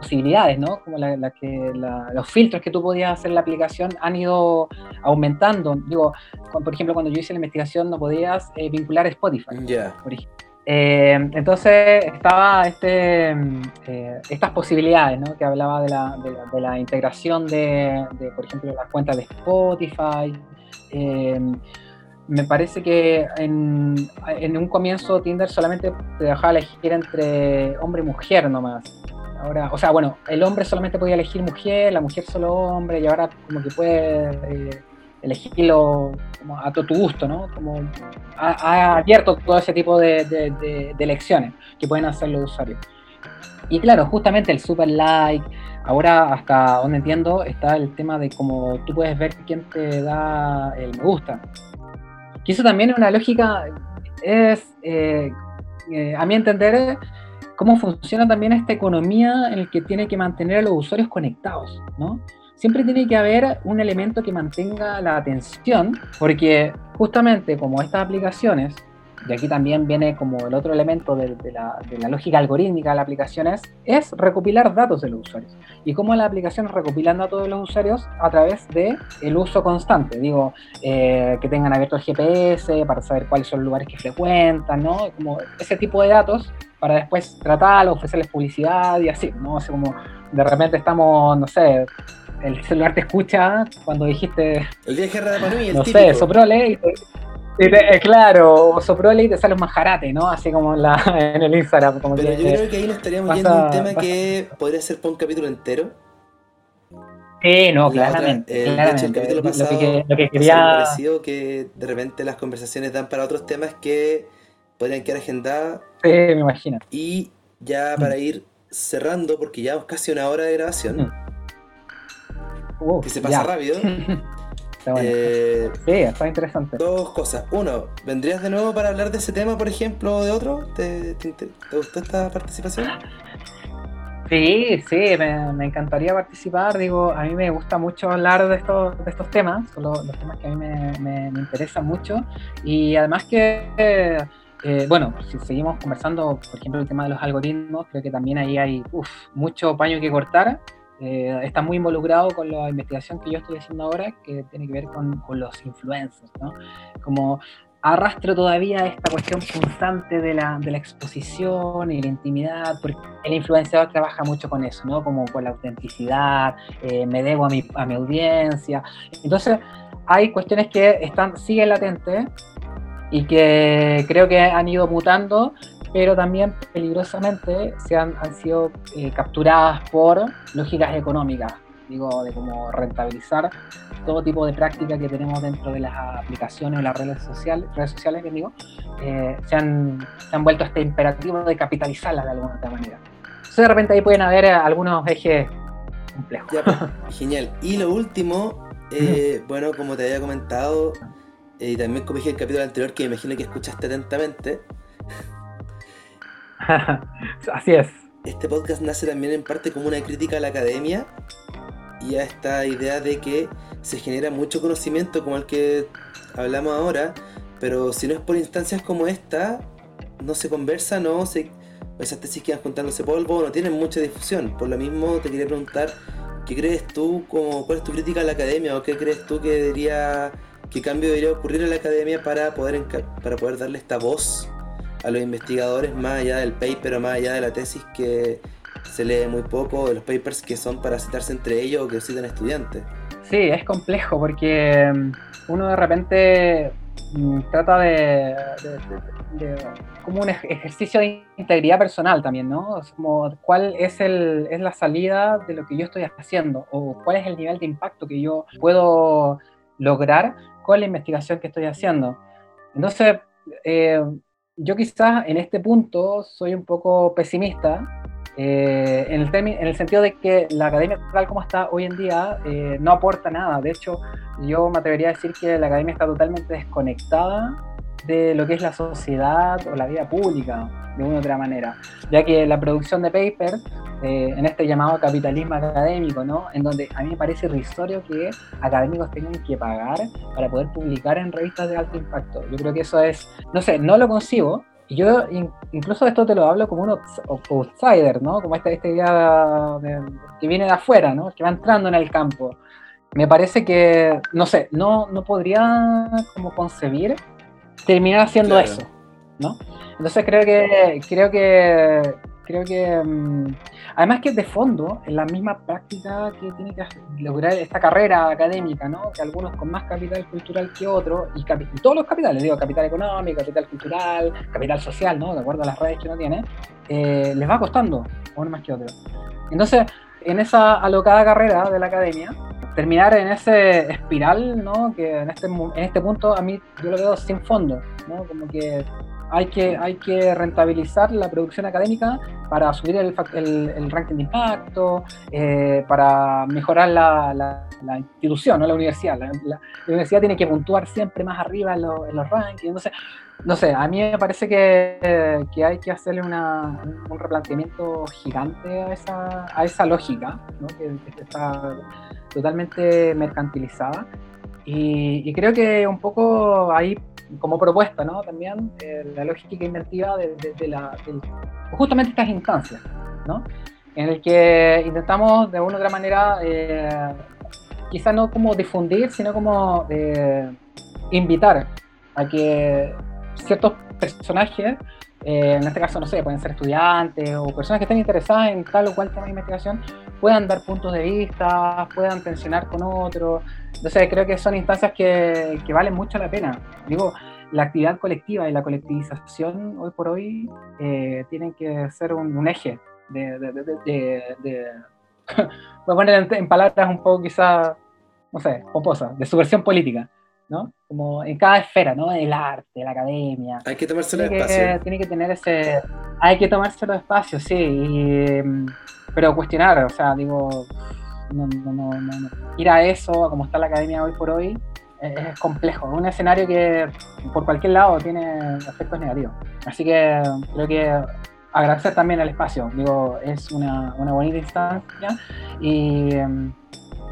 posibilidades, ¿no? como la, que, los filtros que tú podías hacer en la aplicación han ido aumentando. Digo, por ejemplo, cuando yo hice la investigación no podías eh, vincular Spotify. Ya. Eh, entonces estaba este, eh, estas posibilidades, ¿no? que hablaba de la, de la, integración de, por ejemplo, las cuentas de Spotify. Eh, me parece que en, en, un comienzo Tinder solamente te dejaba elegir entre hombre y mujer nomás. Ahora, o sea, bueno, el hombre solamente podía elegir mujer, la mujer solo hombre, y ahora como que puede elegirlo a tu gusto, ¿no? Como ha, abierto todo ese tipo de, de, elecciones que pueden hacer los usuarios. Y claro, justamente el super like, ahora hasta donde entiendo está el tema de cómo tú puedes ver quién te da el me gusta. Que eso también es una lógica, es, eh, eh, a mi entender, cómo funciona también esta economía en la que tiene que mantener a los usuarios conectados, ¿no? Siempre tiene que haber un elemento que mantenga la atención, porque justamente como estas aplicaciones, y aquí también viene como el otro elemento de, la, lógica algorítmica de las aplicaciones, es recopilar datos de los usuarios. Y cómo las aplicaciones recopilan datos de los usuarios a través de el uso constante. Digo, eh, que tengan abierto el GPS para saber cuáles son los lugares que frecuentan, ¿no? Como ese tipo de datos para después tratarlos, ofrecerles publicidad y así, ¿no? O sea, como de repente estamos, no sé, el celular te escucha cuando dijiste. El viaje de Panui, el No sé, soprole y te, eh, claro, soprole y te sale un majarate, ¿no? Así como en, la, *laughs* en el Instagram. Como Pero yo creo que ahí nos estaríamos yendo a un tema que podría ser para un capítulo entero. Sí, no, claramente. el, claramente. el capítulo pasado lo que, lo que quería... parecido que de repente las conversaciones dan para otros temas que podrían quedar agendadas. Sí, me imagino. Y ya para ir cerrando, porque ya casi una hora de grabación. Mm que se pasa rápido. *laughs* Eh, sí, está interesante. Dos cosas. Uno, ¿vendrías de nuevo para hablar de ese tema, por ejemplo, o de otro? ¿Te, gustó esta participación? Sí, sí, me, encantaría participar. Digo, a mí me gusta mucho hablar de estos, de estos temas, son los, temas que a mí me, interesan mucho. Y además que, eh, bueno, si seguimos conversando, por ejemplo, el tema de los algoritmos, creo que también ahí hay mucho paño que cortar. Eh, está muy involucrado con la investigación que yo estoy haciendo ahora, que tiene que ver con, los influencers, ¿no? Como arrastro todavía esta cuestión constante de la, de la, exposición y la intimidad, porque el influenciador trabaja mucho con eso, ¿no? Como con la autenticidad, eh, me debo a mi, a mi audiencia. Entonces, hay cuestiones que están, siguen latentes y que creo que han ido mutando pero también peligrosamente se han, han sido eh, capturadas por lógicas económicas, digo, de cómo rentabilizar todo tipo de práctica que tenemos dentro de las aplicaciones o las redes sociales, redes sociales que digo, eh, se, han, se han vuelto este imperativo de capitalizarlas de alguna otra manera. Entonces de repente ahí pueden haber algunos ejes complejos. Pues, *laughs* genial. Y lo último, eh, bueno, como te había comentado, y también como dije en el capítulo anterior, que me imagino que escuchaste atentamente, *laughs* Así es. Este podcast nace también en parte como una crítica a la academia y a esta idea de que se genera mucho conocimiento como el que hablamos ahora, pero si no es por instancias como esta, no se conversa, no se, esas tesis quedan juntándose polvo, no tienen mucha difusión. Por lo mismo te quería preguntar, ¿qué crees tú, como, cuál es tu crítica a la academia o qué crees tú que debería, qué cambio debería ocurrir en la academia para poder, para poder darle esta voz a los investigadores más allá del paper o más allá de la tesis que se lee muy poco, de los papers que son para citarse entre ellos o que citan estudiantes. Sí, es complejo porque mm, uno de repente mm, trata de, como un ejercicio de integridad personal también, ¿no? como cuál es, el, es la salida de lo que yo estoy haciendo o cuál es el nivel de impacto que yo puedo lograr con la investigación que estoy haciendo. Entonces, eh, yo quizás en este punto soy un poco pesimista, eh, en, el en, el sentido de que la academia tal como está hoy en día eh, no aporta nada. De hecho, yo me atrevería a decir que la academia está totalmente desconectada de lo que es la sociedad o la vida pública, de una u otra manera, ya que la producción de paper, eh, en este llamado capitalismo académico, ¿no? en donde a mí me parece irrisorio que académicos tengan que pagar para poder publicar en revistas de alto impacto. Yo creo que eso es, no sé, no lo concibo, yo incluso esto te lo hablo como un outsider, ¿no? Como esta, esta idea que viene de afuera, ¿no? Que va entrando en el campo. Me parece que, no sé, no, no podría como concebir terminar haciendo eso, ¿no? Entonces creo que, creo que, creo que, mm, además que de fondo, en la misma práctica que tiene que lograr esta carrera académica, ¿no? Que algunos con más capital cultural que otros, y, todos los capitales, digo, capital económico, capital cultural, capital social, ¿no? De acuerdo a las redes que uno tiene, eh, les va costando, uno más que otro. Entonces, en esa alocada carrera de la academia, terminar en ese espiral, ¿no? Que en este, en este punto a mí yo lo veo sin fondo, ¿no? Como que hay que, hay que rentabilizar la producción académica para subir el, el, ranking de impacto, eh, para mejorar la, la, institución, ¿no? la universidad. La, universidad tiene que puntuar siempre más arriba en, en, los rankings. Entonces, no sé, a mí me parece que, que hay que hacerle una, un replanteamiento gigante a esa, a esa lógica, ¿no? que, que está totalmente mercantilizada. Y, y, creo que un poco ahí como propuesta, ¿no? También eh, la lógica inventiva de, la, justamente estas instancias, ¿no? En el que intentamos de una u otra manera, eh, quizá no como difundir, sino como eh, invitar a que ciertos personajes, en este caso, no sé, pueden ser estudiantes o personas que estén interesadas en tal o cual tema de investigación, puedan dar puntos de vista, puedan tensionar con otros. Entonces creo que son instancias que, que, valen mucho la pena. Digo, la actividad colectiva y la colectivización hoy por hoy eh, tienen que ser un, eje de, de, *laughs* voy a poner en, palabras un poco quizás, no sé, pomposas, de subversión política. ¿No? Como en cada esfera, ¿no? El arte, la academia. Hay que tomarse los espacios. Tiene que tener ese... Hay que tomarse los espacios, sí. Y, pero cuestionar, o sea, digo, no, no, no, no, ir a eso, a como está la academia hoy por hoy, es, complejo. Es un escenario que por cualquier lado tiene efectos negativos. Así que creo que agradecer también el espacio. Digo, es una, una bonita instancia y,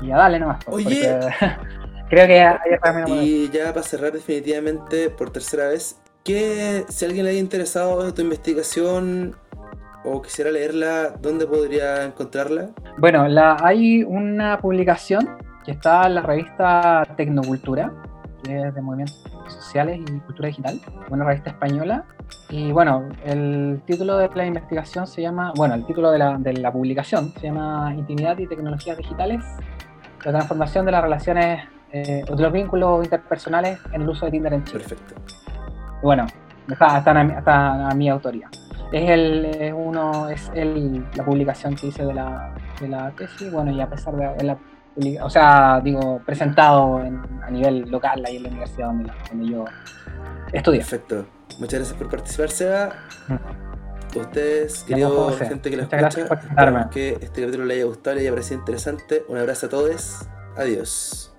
y a darle nomás. Pues, Oye. *laughs* creo que Y ya para cerrar definitivamente por tercera vez, que si alguien le haya interesado tu investigación o quisiera leerla, ¿dónde podría encontrarla? Bueno, la, hay una publicación que está en la revista Tecnocultura, que es de movimientos sociales y cultura digital, una revista española. Y bueno, el título de la investigación se llama, bueno, el título de la, de la publicación se llama Intimidad y Tecnologías Digitales, la transformación de las relaciones eh, de los vínculos interpersonales en el uso de Tinder en Chile. Perfecto. bueno, está, está, a mi autoría. Es el es uno es el, la publicación que hice de la, de la tesis bueno y a pesar de la o sea digo presentado a nivel local ahí en la universidad donde, yo estudié. Perfecto. Muchas gracias por participar Seba. Mm. ustedes queridos gente que lo escucha espero que este capítulo les haya gustado les haya parecido interesante. Un abrazo a todos. Adiós